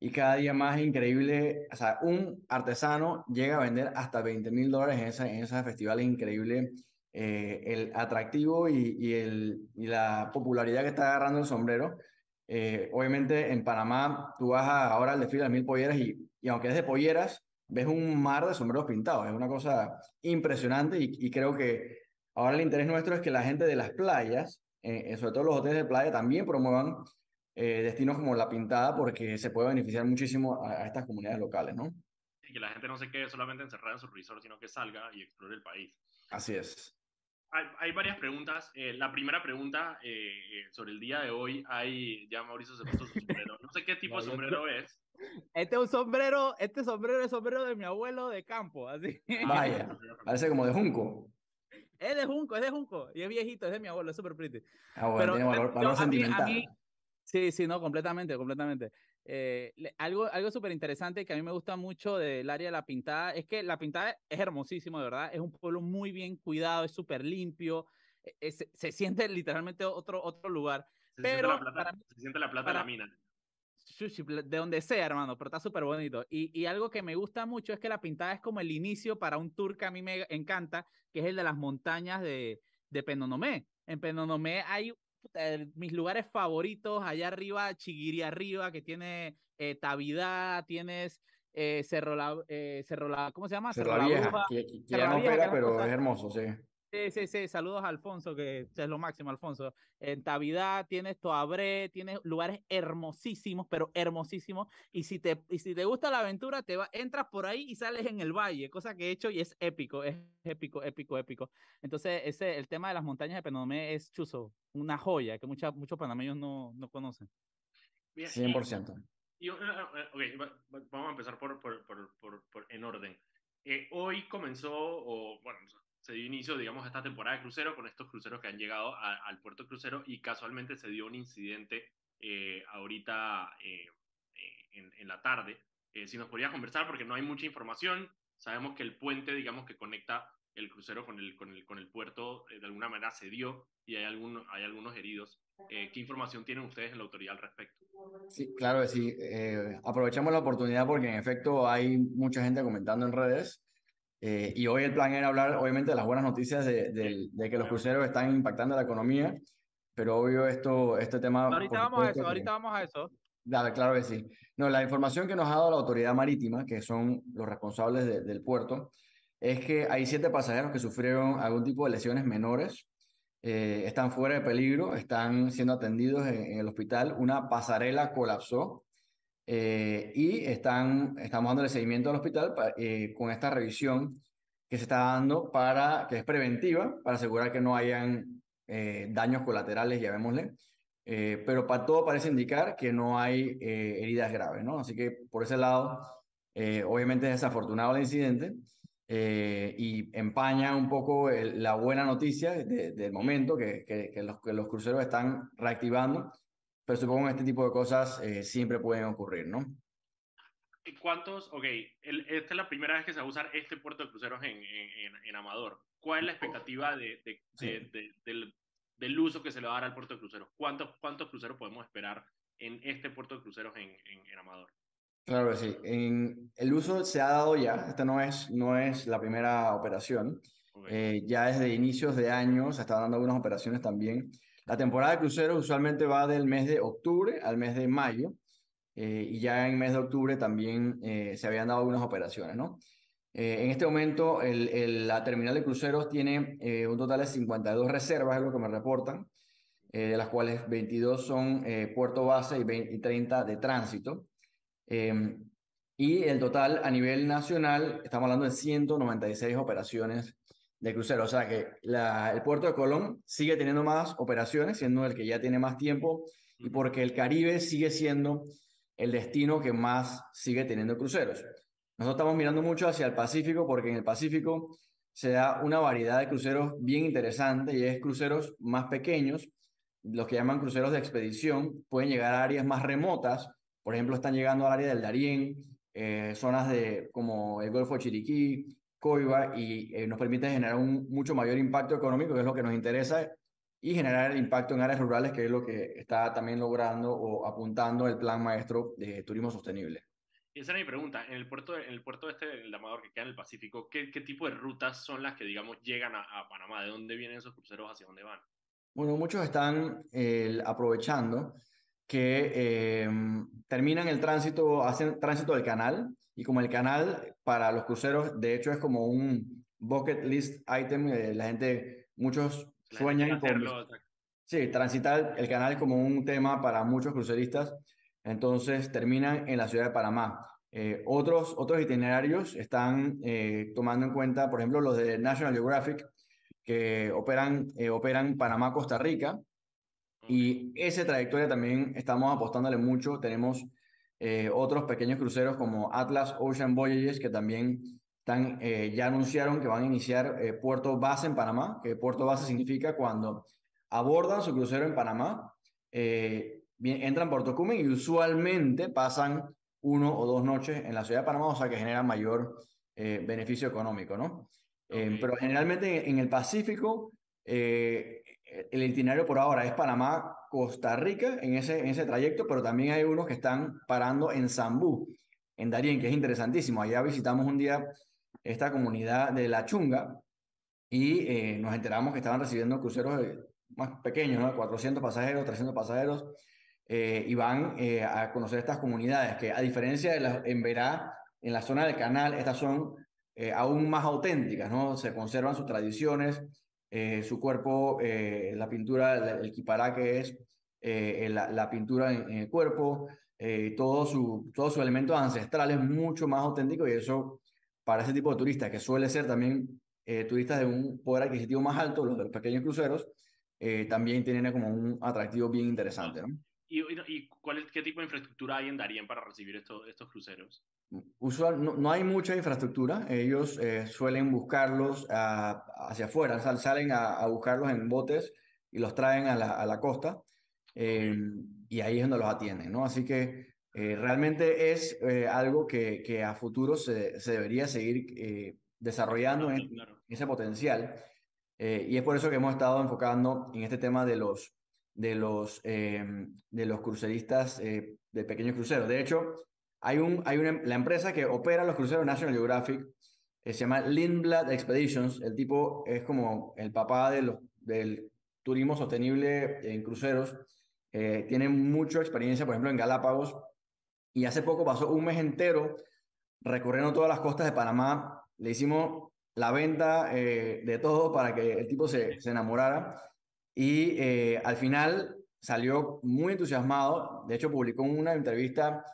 [SPEAKER 7] y cada día más increíble, o sea, un artesano llega a vender hasta 20 mil dólares en, esa, en esos festivales, increíble eh, el atractivo y, y, el, y la popularidad que está agarrando el sombrero. obviamente en Panamá tú vas ahora al desfile de mil polleras y, y aunque es de polleras, ves un mar de sombreros pintados, es una cosa impresionante y, creo que Ahora el interés nuestro es que la gente de las playas, eh, eh, sobre todo los hoteles de playa, también promuevan eh, destinos como La Pintada porque se puede beneficiar muchísimo a, estas comunidades locales, ¿no?
[SPEAKER 1] Y que la gente no se quede solamente encerrada en su resort, sino que salga y explore el país.
[SPEAKER 7] Así es.
[SPEAKER 1] Hay, hay varias preguntas. la primera pregunta sobre el día de hoy, hay, ya Mauricio se puso su sombrero. No sé qué tipo de sombrero es.
[SPEAKER 2] Este es un sombrero, este sombrero es sombrero de mi abuelo de campo, así.
[SPEAKER 7] Vaya, parece como de junco.
[SPEAKER 2] Es de Junco, es de Junco. Y es viejito, es de mi abuelo, es súper pretty.
[SPEAKER 7] Ah, bueno, tiene valor, sentimental.
[SPEAKER 2] sí, sí, no, completamente, completamente. Eh, algo algo súper interesante que a mí me gusta mucho del área de la pintada es que la pintada es hermosísimo, de verdad. Es un pueblo muy bien cuidado, es súper limpio. E, se, siente literalmente otro, otro lugar. Se pero
[SPEAKER 1] siente la plata, se siente la plata de la mina
[SPEAKER 2] de donde sea, hermano, pero está súper bonito. Y, y, algo que me gusta mucho es que la pintada es como el inicio para un tour que a mí me encanta, que es el de las montañas de, de Penonomé. En Penonomé hay mis lugares favoritos, allá arriba, Chiguiri arriba, que tiene eh, Tavidad, tienes eh, Cerro, la, eh, Cerro la, ¿cómo se llama?
[SPEAKER 7] Cerro, la Vieja, que, ya no pega, pero es hermoso, sí.
[SPEAKER 2] Sí, sí, sí. Saludos a Alfonso, que es lo máximo, Alfonso. En Tavidad tienes Toabré, tienes lugares hermosísimos, pero hermosísimos. Y si te, y si te gusta la aventura, te va, entras por ahí y sales en el valle, cosa que he hecho y es épico, es épico, épico, épico. Entonces, ese, el tema de las montañas de Penomé es chuzo, una joya que mucha, muchos panameños no, no conocen.
[SPEAKER 7] 100%.
[SPEAKER 1] Y, uh, vamos a empezar por, por, por, por en orden. Eh, hoy comenzó, o bueno, se dio inicio, digamos, a esta temporada de crucero con estos cruceros que han llegado al puerto crucero y casualmente se dio un incidente eh, ahorita eh, eh, en, la tarde. si nos podrías conversar, porque no hay mucha información, sabemos que el puente, digamos, que conecta el crucero con el, con el, con el puerto, de alguna manera se dio y hay, algunos hay algunos heridos. ¿Qué información tienen ustedes en la autoridad al respecto?
[SPEAKER 7] Sí, claro que sí. aprovechamos la oportunidad porque en efecto hay mucha gente comentando en redes eh, y hoy el plan era hablar, obviamente, de las buenas noticias de, de, que los cruceros están impactando la economía, pero obvio esto, este tema...
[SPEAKER 2] Ahorita vamos a eso, ahorita vamos a eso.
[SPEAKER 7] Dale, claro que sí. No, la información que nos ha dado la autoridad marítima, que son los responsables del puerto, es que hay siete pasajeros que sufrieron algún tipo de lesiones menores, eh, están fuera de peligro, están siendo atendidos en el hospital, una pasarela colapsó eh, y están, estamos dándole seguimiento al hospital eh, con esta revisión que se está dando para, que es preventiva, para asegurar que no hayan eh, daños colaterales, llamémosle. pero para todo parece indicar que no hay heridas graves, ¿no? Así que por ese lado, obviamente es desafortunado el incidente y empaña un poco la buena noticia del momento, que, que, que, los, que los cruceros están reactivando pero supongo que este tipo de cosas eh, siempre pueden ocurrir, ¿no?
[SPEAKER 1] ¿Cuántos? Ok, esta es la primera vez que se va a usar este puerto de cruceros en, en, en Amador. ¿Cuál es la expectativa de, de, de, del uso que se le va a dar al puerto de cruceros. ¿Cuántos, cuántos cruceros podemos esperar en este puerto de cruceros en, en, Amador?
[SPEAKER 7] Claro que sí. En, el uso se ha dado ya. Esta no es, no es la primera operación. Eh, ya desde inicios de año se están dando algunas operaciones también. La temporada de cruceros usualmente va del mes de octubre al mes de mayo. Eh, y ya en mes de octubre también eh, se habían dado algunas operaciones, ¿no? en este momento, la terminal de cruceros tiene un total de 52 reservas, es lo que me reportan. Eh, de las cuales 22 son eh, puerto base y, 20, 30 de tránsito. Em, y el total a nivel nacional, estamos hablando de 196 operaciones de crucero. O sea que la, el puerto de Colón sigue teniendo más operaciones, siendo el que ya tiene más tiempo, y porque el Caribe sigue siendo el destino que más sigue teniendo cruceros. Nosotros estamos mirando mucho hacia el Pacífico porque en el Pacífico se da una variedad de cruceros bien interesante y es cruceros más pequeños los que llaman cruceros de expedición, pueden llegar a áreas más remotas, por ejemplo, están llegando al área del Darién, eh, zonas de, como el Golfo de Chiriquí, Coiba, y eh, nos permite generar un mucho mayor impacto económico, que es lo que nos interesa, y generar el impacto en áreas rurales, que es lo que está también logrando o apuntando el plan maestro de turismo sostenible.
[SPEAKER 1] Y esa era mi pregunta. En el puerto, en el puerto este, el Amador, que queda en el Pacífico, ¿qué, ¿qué, tipo de rutas son las que, digamos, llegan a, a Panamá? ¿De dónde vienen esos cruceros? ¿Hacia dónde van?
[SPEAKER 7] Bueno, muchos están eh, aprovechando que em, terminan el tránsito, hacen tránsito del canal, y como el canal para los cruceros, de hecho, es como un bucket list item, eh, la gente, muchos sueñan con... Sí, transitar el canal como un tema para muchos cruceristas, entonces terminan en la ciudad de Panamá. Eh, otros, otros itinerarios están tomando en cuenta, por ejemplo, los de National Geographic, que operan, eh, operan Panamá, Costa Rica. Y esa trayectoria también estamos apostándole mucho. Tenemos eh, otros pequeños cruceros como Atlas Ocean Voyages que también están, eh, ya anunciaron que van a iniciar puerto base en Panamá, que puerto base significa cuando abordan su crucero en Panamá, bien, entran por Tocumen y usualmente pasan uno o dos noches en la ciudad de Panamá, o sea que genera mayor beneficio económico, ¿no? Pero generalmente en el Pacífico, eh, el itinerario por ahora es Panamá, Costa Rica en ese, en ese trayecto, pero también hay unos que están parando en Zambú, en Darien, que es interesantísimo. Allá visitamos un día esta comunidad de La Chunga y eh, nos enteramos que estaban recibiendo cruceros más pequeños, ¿no? 400 pasajeros, 300 pasajeros, eh, y van a conocer estas comunidades que a diferencia de las en Verá, en la zona del canal, estas son eh, aún más auténticas, ¿no? Se conservan sus tradiciones, eh, su cuerpo, eh, la pintura, el kipará que es la, la, pintura en, el cuerpo, todo su, todos sus elementos ancestrales mucho más auténtico y eso para ese tipo de turistas, que suele ser también turistas de un poder adquisitivo más alto, los de los pequeños cruceros, también tienen como un atractivo bien interesante.
[SPEAKER 1] ¿Y, cuál qué tipo de infraestructura hay en para recibir estos, estos cruceros?
[SPEAKER 7] Usual, no, no, hay mucha infraestructura. Ellos eh, suelen buscarlos hacia afuera, salen a, a, buscarlos en botes y los traen a la, a la costa. Em, y ahí es donde los atienden, ¿no? Así que eh, realmente es eh, algo que, que, a futuro se, se debería seguir desarrollando en, ese potencial. y es por eso que hemos estado enfocando en este tema de los, de los, em, de los cruceristas de pequeños cruceros. De hecho, hay, un, hay una, la empresa que opera los cruceros National Geographic, se llama Lindblad Expeditions. El tipo es como el papá de los, del turismo sostenible en cruceros. Eh, tiene mucha experiencia, por ejemplo, en Galápagos. Y hace poco pasó un mes entero recorriendo todas las costas de Panamá. Le hicimos la venta eh, de todo para que el tipo se, se enamorara. Y eh, al final salió muy entusiasmado. De hecho, publicó una entrevista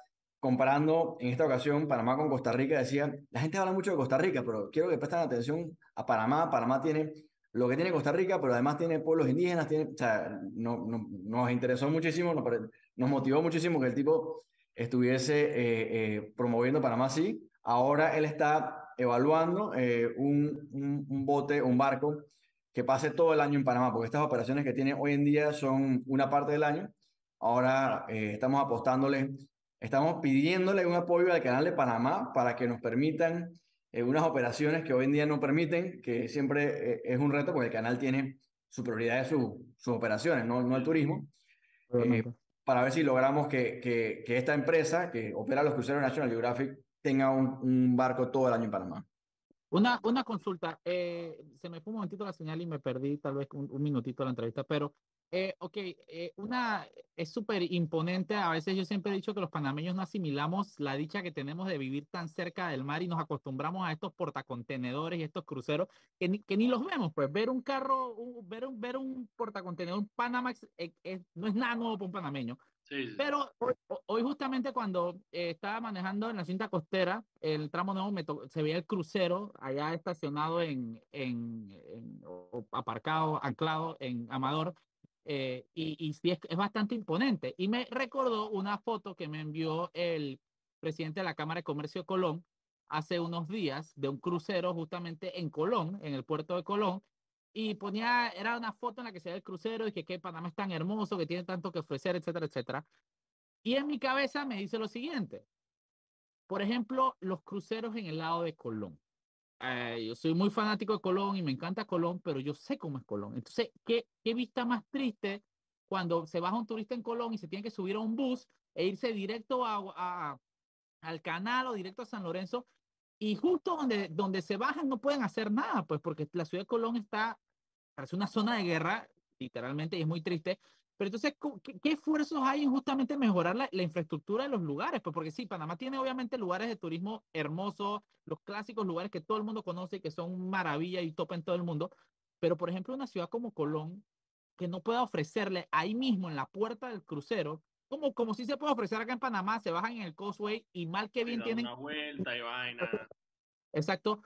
[SPEAKER 7] comparando en esta ocasión Panamá con Costa Rica, decía, la gente habla mucho de Costa Rica, pero quiero que presten atención a Panamá. Panamá tiene lo que tiene Costa Rica, pero además tiene pueblos indígenas, tiene, o sea, no, no, nos interesó muchísimo, nos, motivó muchísimo que el tipo estuviese eh, eh, promoviendo Panamá sí. Ahora él está evaluando eh, un, un, un, bote, un barco que pase todo el año en Panamá, porque estas operaciones que tiene hoy en día son una parte del año. Ahora estamos apostándole Estamos pidiéndole un apoyo al canal de Panamá para que nos permitan eh, unas operaciones que hoy en día no permiten, que siempre eh, es un reto porque el canal tiene su prioridad es su, sus operaciones, no, no el turismo, eh, para ver si logramos que, que, que, esta empresa que opera los cruceros National Geographic tenga un, un barco todo el año en Panamá.
[SPEAKER 2] Una, una consulta, eh, se me fue un momentito la señal y me perdí tal vez un, un minutito la entrevista, pero eh, ok, eh, una es súper imponente. A veces yo siempre he dicho que los panameños no asimilamos la dicha que tenemos de vivir tan cerca del mar y nos acostumbramos a estos portacontenedores y estos cruceros que ni, que ni los vemos. Pues ver un carro, ver, un, ver un portacontenedor, un Panamax, eh, no es nada nuevo para un panameño. Pero hoy, justamente cuando eh, estaba manejando en la cinta costera, el tramo nuevo, me se veía el crucero allá estacionado en, en, en aparcado, anclado en Amador. Eh, y, y sí es, es, bastante imponente. Y me recordó una foto que me envió el presidente de la Cámara de Comercio de Colón hace unos días de un crucero justamente en Colón, en el puerto de Colón, y ponía, era una foto en la que se ve el crucero y que, que Panamá es tan hermoso, que tiene tanto que ofrecer, etcétera, etcétera. Y en mi cabeza me dice lo siguiente. Por ejemplo, los cruceros en el lado de Colón. Eh, yo soy muy fanático de Colón y me encanta Colón, pero yo sé cómo es Colón. Entonces, ¿qué, qué vista más triste cuando se baja un turista en Colón y se tiene que subir a un bus e irse directo a, a, al canal o directo a San Lorenzo y justo donde, donde se bajan no pueden hacer nada, pues porque la ciudad de Colón está, parece una zona de guerra, literalmente, y es muy triste. Pero entonces, ¿qué, esfuerzos hay en justamente mejorar la, la, infraestructura de los lugares? Pues porque sí, Panamá tiene obviamente lugares de turismo hermosos, los clásicos lugares que todo el mundo conoce y que son maravilla y top en todo el mundo. Pero, por ejemplo, una ciudad como Colón, que no pueda ofrecerle ahí mismo en la puerta del crucero como, como si se puede ofrecer acá en Panamá, se bajan en el Causeway y mal que bien tienen...
[SPEAKER 1] Una vuelta y vaina.
[SPEAKER 2] Exacto.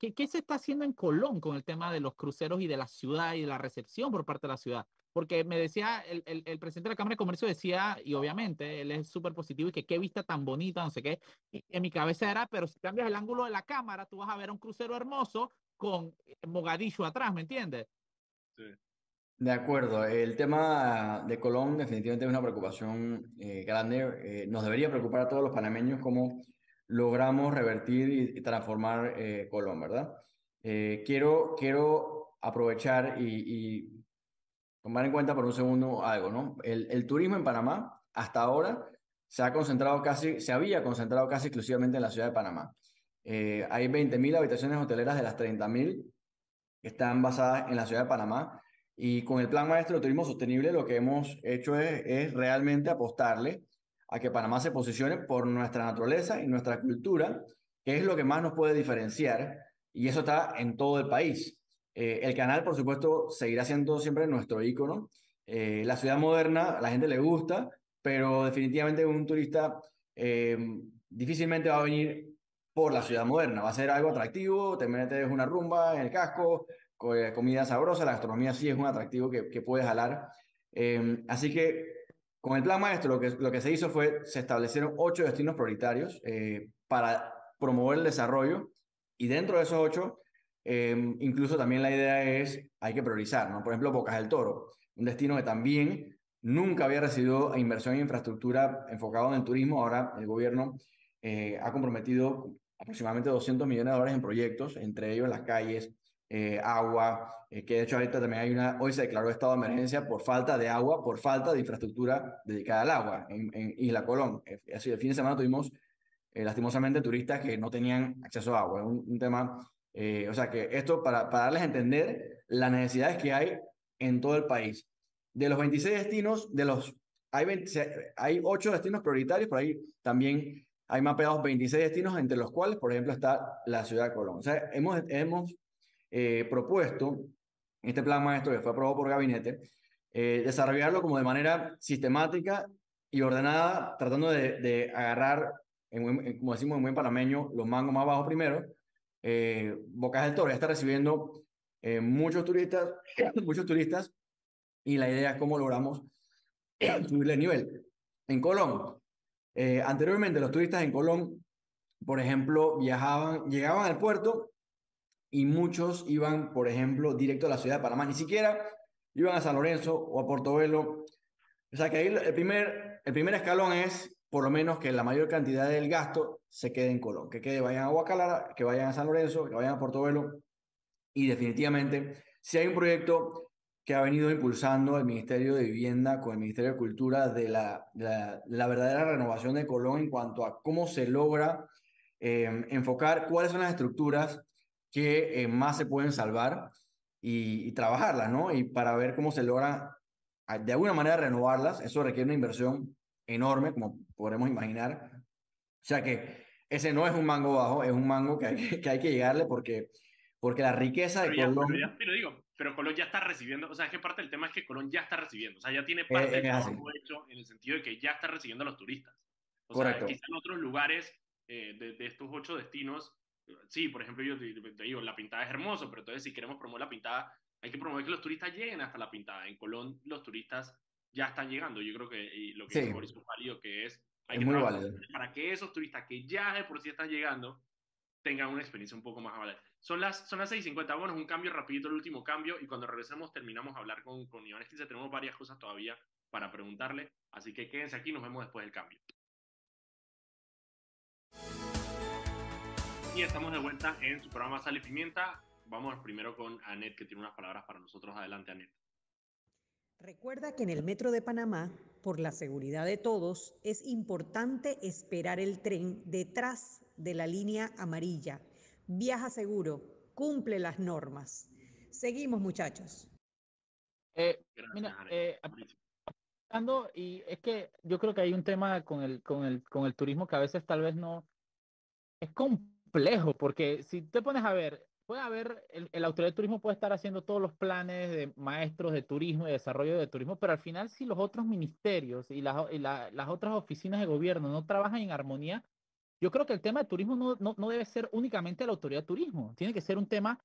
[SPEAKER 2] ¿Qué, ¿Qué, se está haciendo en Colón con el tema de los cruceros y de la ciudad y de la recepción por parte de la ciudad? Porque me decía, el, el, el presidente de la Cámara de Comercio decía, y obviamente él es súper positivo y que qué vista tan bonita, no sé qué. Y en mi cabeza era, pero si cambias el ángulo de la cámara, tú vas a ver un crucero hermoso con Mogadishu atrás, ¿me entiendes?
[SPEAKER 7] Sí. De acuerdo, el tema de Colón definitivamente es una preocupación eh, grande. Eh, nos debería preocupar a todos los panameños cómo logramos revertir y, y transformar eh, Colón, ¿verdad? Eh, quiero, quiero aprovechar y, y, tomar en cuenta por un segundo algo, ¿no? El, el, turismo en Panamá hasta ahora se ha concentrado casi, se había concentrado casi exclusivamente en la ciudad de Panamá. Eh, hay 20.000 habitaciones hoteleras de las 30.000 que están basadas en la ciudad de Panamá y con el Plan Maestro de Turismo Sostenible lo que hemos hecho es, es, realmente apostarle a que Panamá se posicione por nuestra naturaleza y nuestra cultura, que es lo que más nos puede diferenciar, y eso está en todo el país. Eh, el canal, por supuesto, seguirá siendo siempre nuestro ícono. Eh, la ciudad moderna, a la gente le gusta, pero definitivamente un turista eh, difícilmente va a venir por la ciudad moderna. Va a ser algo atractivo, te metes una rumba en el casco, comida sabrosa, la gastronomía sí es un atractivo que, que puede jalar. Eh, así que con el plan maestro lo que, lo que se hizo fue, se establecieron ocho destinos prioritarios para promover el desarrollo y dentro de esos ocho, eh, incluso también la idea es, hay que priorizar, ¿no? Por ejemplo, Bocas del Toro, un destino que también nunca había recibido inversión en infraestructura enfocado en el turismo, ahora el gobierno eh, ha comprometido aproximadamente 200 millones de dólares en proyectos, entre ellos las calles, eh, agua, eh, que de hecho ahorita también hay una, hoy se declaró estado de emergencia por falta de agua, por falta de infraestructura dedicada al agua en, Isla Colón. Así, el fin de semana tuvimos lastimosamente turistas que no tenían acceso a agua, un, un tema, o sea que esto para, para darles a entender las necesidades que hay en todo el país. De los 26 destinos, de los, hay, 20, hay 8 destinos prioritarios, por ahí también hay mapeados 26 destinos, entre los cuales, por ejemplo, está la ciudad de Colón. O sea, hemos, hemos eh, propuesto, este plan maestro que fue aprobado por gabinete, eh, desarrollarlo como de manera sistemática y ordenada, tratando de, de agarrar, en, en, como decimos en buen panameño, los mangos más bajos primero. Eh, Bocas del Toro ya está recibiendo eh, muchos turistas, *clears throat* muchos turistas, y la idea es cómo logramos *clears throat* subirle el nivel. En Colón, eh, anteriormente los turistas en Colón, por ejemplo, viajaban, llegaban al puerto y muchos iban, por ejemplo, directo a la ciudad de Panamá, ni siquiera iban a San Lorenzo o a Portobelo. O sea que ahí el primer, el primer escalón es por lo menos que la mayor cantidad del gasto se quede en Colón, que quede, vayan a Guacalara, que vayan a San Lorenzo, que vayan a Portobelo. Y definitivamente, si hay un proyecto que ha venido impulsando el Ministerio de Vivienda con el Ministerio de Cultura de la, la, verdadera renovación de Colón en cuanto a cómo se logra em, enfocar cuáles son las estructuras que eh, más se pueden salvar y, trabajarlas, ¿no? Y para ver cómo se logra de alguna manera renovarlas, eso requiere una inversión enorme, como podremos imaginar. O sea que ese no es un mango bajo, es un mango que hay que, hay que llegarle porque, porque la riqueza de Colón...
[SPEAKER 1] Pero, digo, pero Colón ya está recibiendo, o sea, es que parte del tema es que Colón ya está recibiendo, o sea, ya tiene parte del trabajo hecho en el sentido de que ya está recibiendo a los turistas. O Correcto. sea, quizá en otros lugares eh, de, de, estos ocho destinos, sí, por ejemplo, yo te, digo, la pintada es hermoso, pero entonces si queremos promover la pintada, hay que promover que los turistas lleguen hasta la pintada. En Colón los turistas ya están llegando. Yo creo que lo que sí. es válido, que es, hay que muy para que esos turistas que ya de por sí están llegando tengan una experiencia un poco más valiosa. Son las, son las 6.50, bueno, es un cambio rapidito, el último cambio, y cuando regresemos terminamos a hablar con, con Iván Esquiza. Tenemos varias cosas todavía para preguntarle, así que quédense aquí, nos vemos después del cambio. Y estamos de vuelta en su programa Sal y Pimienta. Vamos primero con Anet, que tiene unas palabras para nosotros. Adelante, Anet.
[SPEAKER 4] Recuerda que en el Metro de Panamá, por la seguridad de todos, es importante esperar el tren detrás de la línea amarilla. Viaja seguro, cumple las normas. Seguimos, muchachos.
[SPEAKER 2] Eh, mira, eh, y es que yo creo que hay un tema con el, con el, con el turismo que a veces tal vez no es complejo, porque si te pones a ver, puede haber, el, el, autoridad de turismo puede estar haciendo todos los planes de maestros de turismo y desarrollo de turismo, pero al final si los otros ministerios y, las, las otras oficinas de gobierno no trabajan en armonía, yo creo que el tema de turismo no, no, no, debe ser únicamente la autoridad de turismo, tiene que ser un tema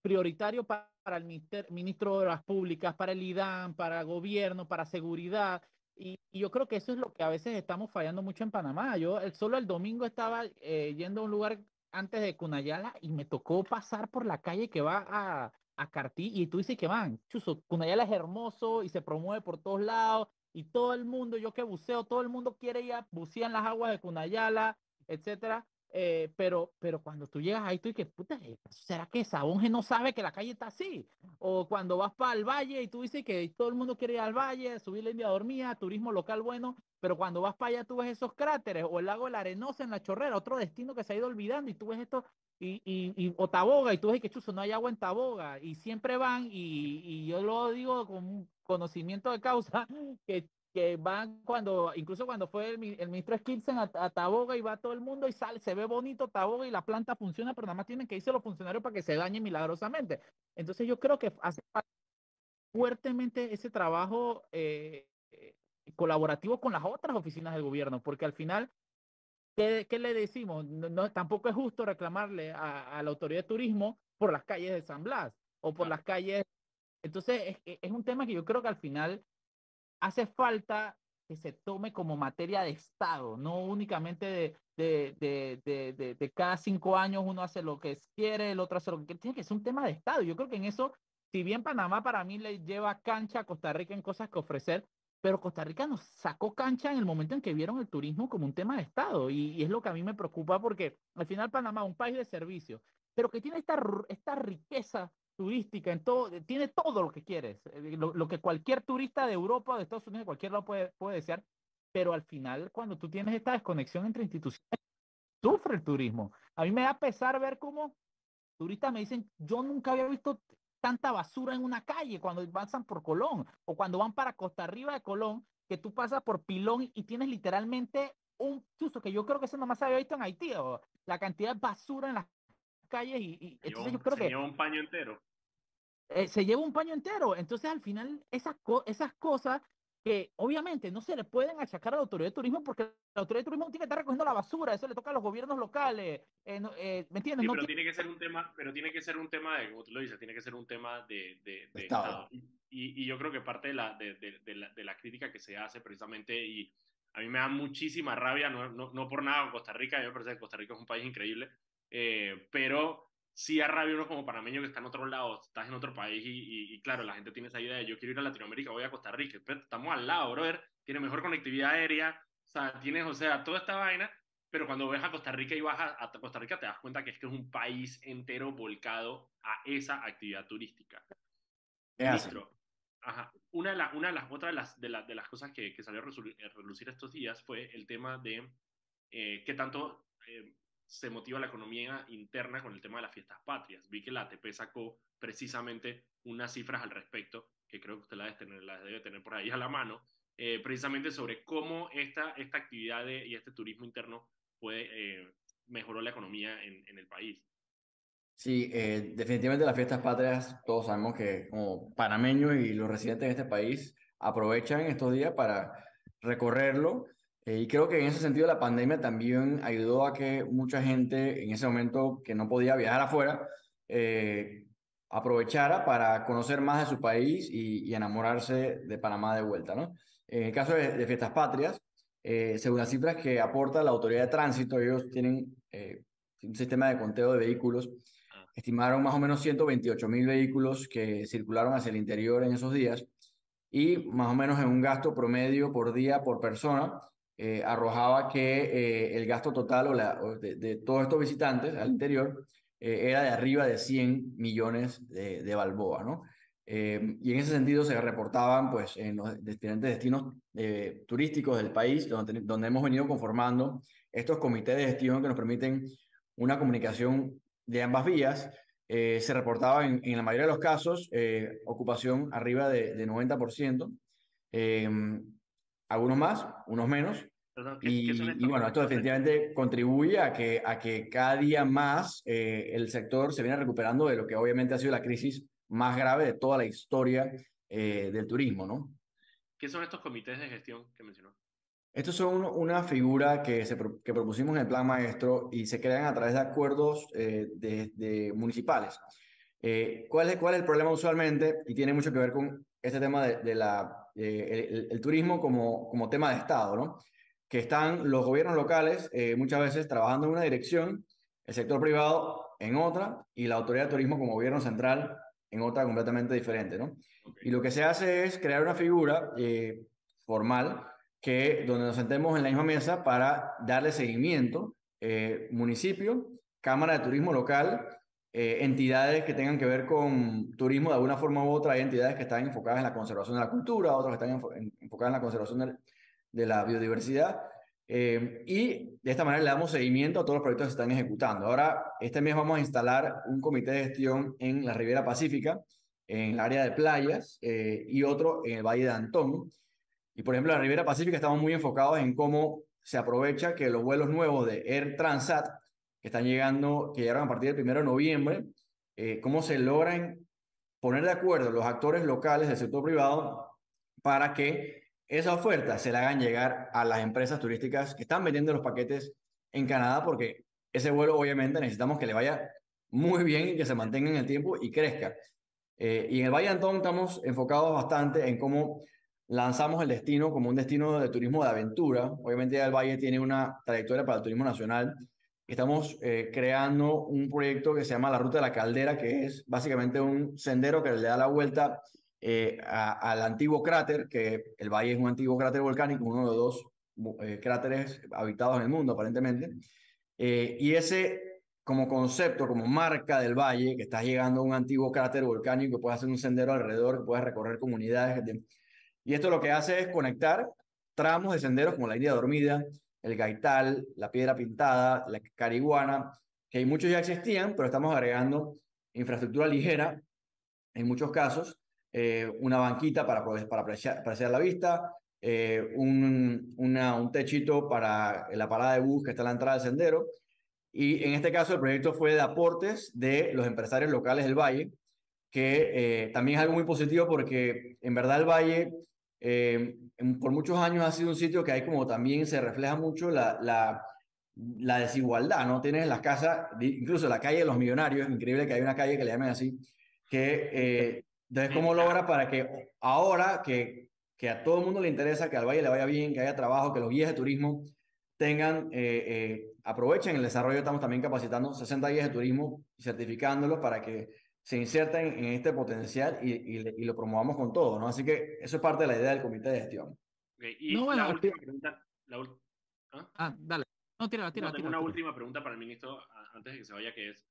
[SPEAKER 2] prioritario para, el minister, ministro de Obras Públicas, para el IDAM, para el gobierno, para seguridad. Y, yo creo que eso es lo que a veces estamos fallando mucho en Panamá. Yo el, solo el domingo estaba eh, yendo a un lugar antes de Cunayala y me tocó pasar por la calle que va a, a Cartí y tú dices que van, chuso, Cunayala es hermoso y se promueve por todos lados y todo el mundo, yo que buceo, todo el mundo quiere ir a bucear en las aguas de Cunayala, etcétera. Eh, pero, pero cuando tú llegas ahí, tú dices, puta, ¿será que Sabonge no sabe que la calle está así? O cuando vas para el valle y tú dices que todo el mundo quiere ir al valle, subir la India dormía, turismo local bueno, pero cuando vas para allá tú ves esos cráteres o el lago de la Arenosa en la Chorrera, otro destino que se ha ido olvidando y tú ves esto y, y, y o Taboga y tú ves que chuzo, no hay agua en Taboga y siempre van y, y yo lo digo con conocimiento de causa *laughs* que que van cuando, incluso cuando fue el, ministro Skilsen a, Taboga y va todo el mundo y sale, se ve bonito Taboga y la planta funciona, pero nada más tienen que irse los funcionarios para que se dañe milagrosamente. Entonces yo creo que hace fuertemente ese trabajo eh, colaborativo con las otras oficinas del gobierno, porque al final, ¿qué, qué le decimos? No, tampoco es justo reclamarle a, la autoridad de turismo por las calles de San Blas o por las calles. Entonces, es, es un tema que yo creo que al final hace falta que se tome como materia de Estado, no únicamente de, de, de, de, de, cada cinco años uno hace lo que quiere, el otro hace lo que quiere, tiene que ser un tema de Estado. Yo creo que en eso, si bien Panamá para mí le lleva cancha a Costa Rica en cosas que ofrecer, pero Costa Rica nos sacó cancha en el momento en que vieron el turismo como un tema de Estado y, y es lo que a mí me preocupa porque al final Panamá, un país de servicio, pero que tiene esta, esta riqueza turística, en todo, tiene todo lo que quieres, eh, lo, que cualquier turista de Europa de Estados Unidos, de cualquier lado puede, puede desear, pero al final cuando tú tienes esta desconexión entre instituciones, sufre el turismo. A mí me da pesar ver cómo turistas me dicen, yo nunca había visto tanta basura en una calle cuando pasan por Colón o cuando van para Costa Arriba de Colón, que tú pasas por Pilón y tienes literalmente un chuzo que yo creo que eso nomás se había visto en Haití, o la cantidad de basura en las calles y, entonces yo creo
[SPEAKER 1] se
[SPEAKER 2] que...
[SPEAKER 1] lleva un paño entero.
[SPEAKER 2] Eh, se lleva un paño entero. Entonces al final esas, esas cosas que obviamente no se le pueden achacar a la autoridad de turismo porque la autoridad de turismo tiene que estar recogiendo la basura, eso le toca a los gobiernos locales, eh, eh, ¿me entiendes?
[SPEAKER 1] pero tiene que ser un tema, pero tiene que ser un tema de, como tú lo dices, tiene que ser un tema de, de, Estado. Y, y, yo creo que parte de la, de, la, de la crítica que se hace precisamente, y a mí me da muchísima rabia, no, no, no por nada Costa Rica, yo me parece que Costa Rica es un país increíble, eh, pero sí a rabia uno como panameño que está en otro lado, estás en otro país y, y, claro, la gente tiene esa idea de yo quiero ir a Latinoamérica, voy a Costa Rica, pero estamos al lado, brother, tiene mejor conectividad aérea, o sea, tienes, o sea, toda esta vaina, pero cuando ves a Costa Rica y vas a, Costa Rica te das cuenta que es que es un país entero volcado a esa actividad turística.
[SPEAKER 7] Es
[SPEAKER 1] Ajá. Una de, una de las, otra de las, de, de las cosas que, que salió a relucir estos días fue el tema de eh, qué tanto eh, se motiva la economía interna con el tema de las fiestas patrias. Vi que la ATP sacó precisamente unas cifras al respecto, que creo que usted las debe tener, por ahí a la mano, eh, precisamente sobre cómo esta, esta actividad y este turismo interno puede eh, mejorar la economía en, en el país.
[SPEAKER 7] Sí, eh, definitivamente las fiestas patrias, todos sabemos que como panameños y los residentes de este país aprovechan estos días para recorrerlo. Eh, y creo que en ese sentido la pandemia también ayudó a que mucha gente en ese momento que no podía viajar afuera, eh, aprovechara para conocer más de su país y, enamorarse de Panamá de vuelta, ¿no? En el caso de, fiestas patrias, según las cifras que aporta la autoridad de tránsito, ellos tienen un sistema de conteo de vehículos estimaron más o menos 128 mil vehículos que circularon hacia el interior en esos días y más o menos en un gasto promedio por día por persona eh, arrojaba que eh, el gasto total de, todos estos visitantes al interior eh, era de arriba de 100 millones de, de balboa, ¿no? y en ese sentido se reportaban pues en los diferentes destinos turísticos del país donde, donde hemos venido conformando estos comités de gestión que nos permiten una comunicación de ambas vías, se reportaba en, la mayoría de los casos ocupación arriba de, de 90%, eh, algunos más, unos menos. y, y, bueno, esto definitivamente contribuye a que, a que cada día más el sector se viene recuperando de lo que obviamente ha sido la crisis más grave de toda la historia del turismo, ¿no?
[SPEAKER 1] ¿Qué son estos comités de gestión que mencionó?
[SPEAKER 7] Estos son una figura que, se, que propusimos en el plan maestro y se crean a través de acuerdos eh, de, municipales. Eh, ¿cuál, es, ¿Cuál es el problema usualmente? Y tiene mucho que ver con este tema de, la, el, turismo como, como tema de Estado, ¿no? Que están los gobiernos locales eh, muchas veces trabajando en una dirección, el sector privado en otra y la autoridad de turismo como gobierno central en otra completamente diferente, ¿no? Y lo que se hace es crear una figura formal que donde nos sentemos en la misma mesa para darle seguimiento, eh, municipio, Cámara de Turismo local, eh, entidades que tengan que ver con turismo de alguna forma u otra, hay entidades que están enfocadas en la conservación de la cultura, otras que están enfocadas en la conservación de, la biodiversidad, eh, y de esta manera le damos seguimiento a todos los proyectos que se están ejecutando. Ahora, este mes vamos a instalar un comité de gestión en la Riviera Pacífica, en el área de playas, y otro en el Valle de Antón, y por ejemplo, en la Ribera Pacífica estamos muy enfocados en cómo se aprovecha que los vuelos nuevos de Air Transat, que están llegando, que llegaron a partir del 1 de noviembre, eh, cómo se logran poner de acuerdo los actores locales del sector privado para que esa oferta se la hagan llegar a las empresas turísticas que están vendiendo los paquetes en Canadá, porque ese vuelo obviamente necesitamos que le vaya muy bien y que se mantenga en el tiempo y crezca. Eh, y en el Valle Antón estamos enfocados bastante en cómo lanzamos el destino como un destino de turismo de aventura. Obviamente el Valle tiene una trayectoria para el turismo nacional. Estamos eh, creando un proyecto que se llama la Ruta de la Caldera, que es básicamente un sendero que le da la vuelta eh, al antiguo cráter, que el Valle es un antiguo cráter volcánico, uno de dos eh, cráteres habitados en el mundo aparentemente. y ese como concepto, como marca del valle, que estás llegando a un antiguo cráter volcánico, que puedes hacer un sendero alrededor, que puedes recorrer comunidades y esto lo que hace es conectar tramos de senderos como la India Dormida, el Gaital, la Piedra Pintada, la Cariguana, que muchos ya existían, pero estamos agregando infraestructura ligera, en muchos casos, eh, una banquita para, para, apreciar, la vista, eh, un, una, un techito para la parada de bus que está a la entrada del sendero. Y en este caso el proyecto fue de aportes de los empresarios locales del Valle, que eh, también es algo muy positivo porque en verdad el Valle eh, por muchos años ha sido un sitio que hay como también se refleja mucho la, la, la desigualdad, ¿no? Tienes las casas, incluso la calle de los millonarios, es increíble que hay una calle que le llamen así, que eh, entonces cómo logra para que ahora que, que a todo el mundo le interesa que al valle le vaya bien, que haya trabajo, que los guías de turismo tengan, eh, eh aprovechen el desarrollo, estamos también capacitando 60 guías de turismo certificándolos para que se inserten en este potencial y, y, lo promovamos con todo, ¿no? Así que eso es parte de la idea del comité de gestión.
[SPEAKER 1] y no, la última pregunta...
[SPEAKER 2] ¿ah? ah, dale. No, tira, tira,
[SPEAKER 1] no, tengo una última pregunta para el ministro antes de que se vaya, que es,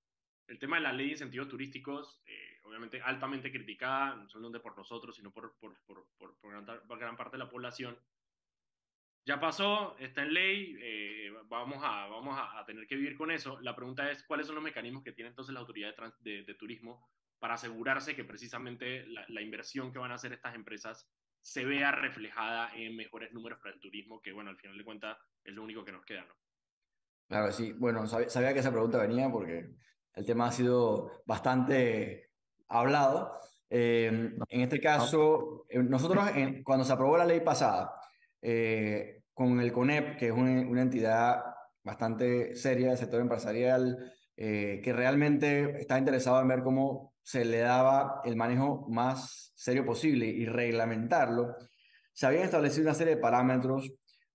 [SPEAKER 1] el tema de la ley de incentivos turísticos, eh, obviamente altamente criticada, no solamente por nosotros, sino por, por, por, por gran, gran, parte de la población. Ya pasó, está en ley, eh, vamos, a, vamos a, tener que vivir con eso. La pregunta es, ¿cuáles son los mecanismos que tiene entonces la autoridad de, turismo para asegurarse que precisamente la, la, inversión que van a hacer estas empresas se vea reflejada en mejores números para el turismo, que bueno, al final de cuentas es lo único que nos queda, ¿no?
[SPEAKER 7] Claro, sí. Bueno, sabía, que esa pregunta venía porque el tema ha sido bastante hablado. Eh, en este caso, eh, nosotros cuando se aprobó la ley pasada, eh, con el CONEP, que es una, entidad bastante seria del sector empresarial, que realmente está interesado en ver cómo se le daba el manejo más serio posible y reglamentarlo, se habían establecido una serie de parámetros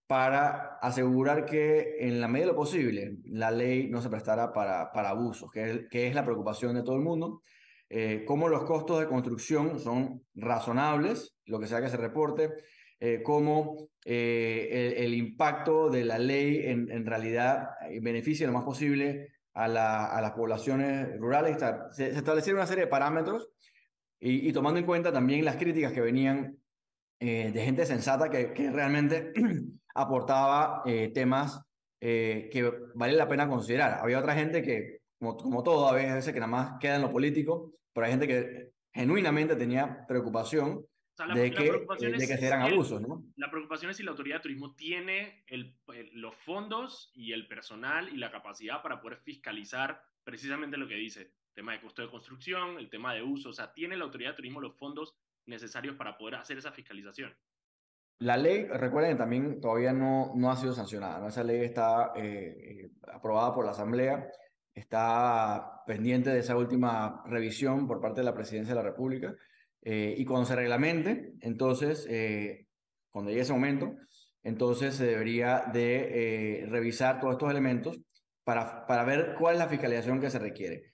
[SPEAKER 7] para asegurar que en la medida de lo posible la ley no se prestara para, para abusos, que es, que es la preocupación de todo el mundo, eh, cómo los costos de construcción son razonables, lo que sea que se reporte, eh, cómo eh, el, impacto de la ley en, en, realidad beneficia lo más posible a, la, a las poblaciones rurales. Se, establecieron una serie de parámetros y, y, tomando en cuenta también las críticas que venían de gente sensata que, que realmente *clears throat* aportaba eh, temas eh, que vale la pena considerar. Había otra gente que, como, como todo, a veces que nada más queda en lo político, pero hay gente que genuinamente tenía preocupación de, que, eh, de que se eran abusos, ¿no?
[SPEAKER 1] La preocupación es si la autoridad de turismo tiene el, los fondos y el personal y la capacidad para poder fiscalizar precisamente lo que dice, tema de costo de construcción, el tema de uso, o sea, tiene la autoridad de turismo los fondos necesarios para poder hacer esa fiscalización.
[SPEAKER 7] La ley, recuerden, también todavía no, no ha sido sancionada. ¿no? Esa ley está eh, eh, aprobada por la Asamblea, está pendiente de esa última revisión por parte de la Presidencia de la República. Eh, y cuando se reglamente, entonces, cuando llegue ese momento, entonces se debería de revisar todos estos elementos para, para ver cuál es la fiscalización que se requiere.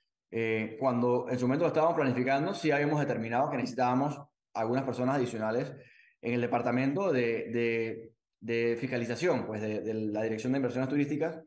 [SPEAKER 7] cuando en su momento lo estábamos planificando, sí habíamos determinado que necesitábamos algunas personas adicionales en el departamento de, de, fiscalización, pues de, la Dirección de Inversiones Turísticas,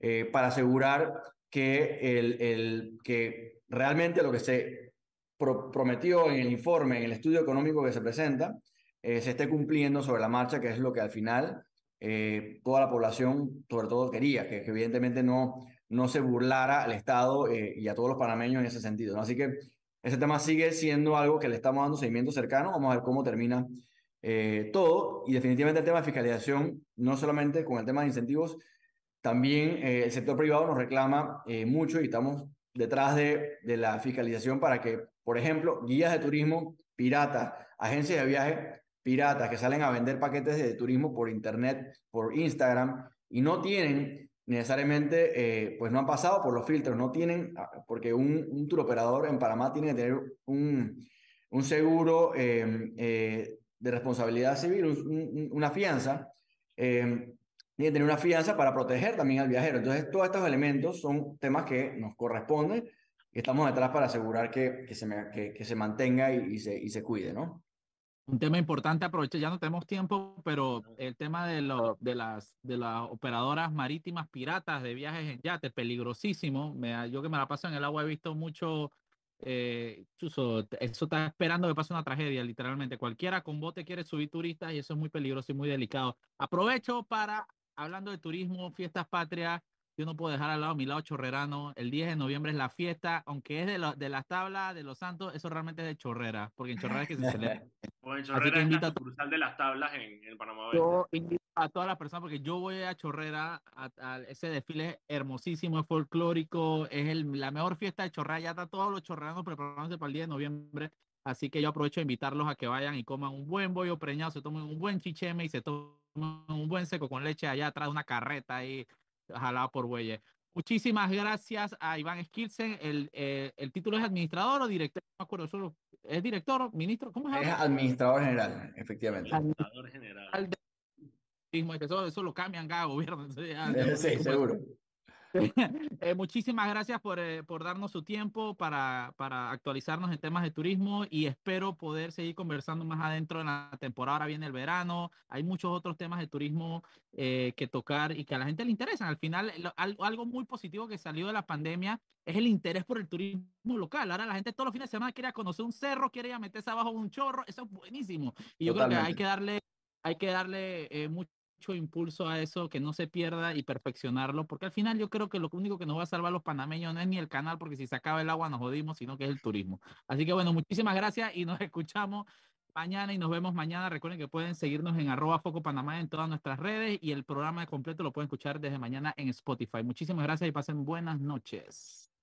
[SPEAKER 7] eh, para asegurar que, el, el, que realmente lo que se prometió en el informe, en el estudio económico que se presenta, eh, se esté cumpliendo sobre la marcha, que es lo que al final eh, toda la población, sobre todo, quería, que, evidentemente no, no se burlara al Estado y a todos los panameños en ese sentido. Así que ese tema sigue siendo algo que le estamos dando seguimiento cercano. Vamos a ver cómo termina eh, todo. Y definitivamente el tema de fiscalización, no solamente con el tema de incentivos, también eh, el sector privado nos reclama eh, mucho y estamos detrás de, de la fiscalización para que, por ejemplo, guías de turismo piratas, agencias de viaje piratas que salen a vender paquetes de turismo por internet, por Instagram, y no tienen necesariamente, pues no han pasado por los filtros, no tienen, ah, porque un, un tour operador en Panamá tiene que tener un, un seguro eh, de responsabilidad civil, una fianza, eh, tiene que tener una fianza para proteger también al viajero. Entonces, todos estos elementos son temas que nos corresponden estamos detrás para asegurar que, que, se, que, que se mantenga y, se, y se cuide, ¿no?
[SPEAKER 2] Un tema importante, aproveche, ya no tenemos tiempo, pero el tema de, lo, de, las, de las operadoras marítimas piratas de viajes en yate, peligrosísimo. Me, yo que me la paso en el agua he visto mucho eh, eso está esperando que pase una tragedia, literalmente. Cualquiera con bote quiere subir turistas y eso es muy peligroso y muy delicado. Aprovecho para, hablando de turismo, fiestas patrias, yo no puedo dejar al lado mi lado chorrerano. El 10 de noviembre es la fiesta, aunque es de, de las tablas de los santos, eso realmente es de chorrera, porque en chorrera es que se celebra. *laughs*
[SPEAKER 1] en chorrera es la sucursal de las tablas en, en Panamá.
[SPEAKER 2] Yo invito a todas las personas, porque yo voy a chorrera, a, ese desfile hermosísimo, es folclórico, es el, la mejor fiesta de chorrera, ya está todos los chorreranos preparándose para el 10 de noviembre. Así que yo aprovecho de invitarlos a que vayan y coman un buen bollo preñado, se tomen un buen chicheme y se tomen un buen seco con leche allá atrás de una carreta ahí jalado por bueyes. Muchísimas gracias a Iván Skilsen. El, eh, el título es administrador o director, no me acuerdo, solo es director, ministro, ¿cómo
[SPEAKER 7] es? Es administrador general, efectivamente.
[SPEAKER 1] Administrador general.
[SPEAKER 2] Eso, eso lo cambian cada gobierno. *laughs*
[SPEAKER 7] sí, seguro. *laughs*
[SPEAKER 2] Eh, muchísimas gracias por, eh, por, darnos su tiempo para, para actualizarnos en temas de turismo y espero poder seguir conversando más adentro en la temporada. Ahora viene el verano, hay muchos otros temas de turismo eh, que tocar y que a la gente le interesan. Al final, algo muy positivo que salió de la pandemia es el interés por el turismo local. Ahora la gente todos los fines de semana quiere conocer un cerro, quiere ir a meterse abajo un chorro. Eso es buenísimo. Y yo creo que hay que darle, hay que darle mucho mucho impulso a eso, que no se pierda y perfeccionarlo, porque al final yo creo que lo único que nos va a salvar los panameños no es ni el canal, porque si se acaba el agua nos jodimos, sino que es el turismo. Así que bueno, muchísimas gracias y nos *laughs* escuchamos mañana y nos vemos mañana. Recuerden que pueden seguirnos en arroba Foco Panamá en todas nuestras redes y el programa completo lo pueden escuchar desde mañana en Spotify. Muchísimas gracias y pasen buenas noches.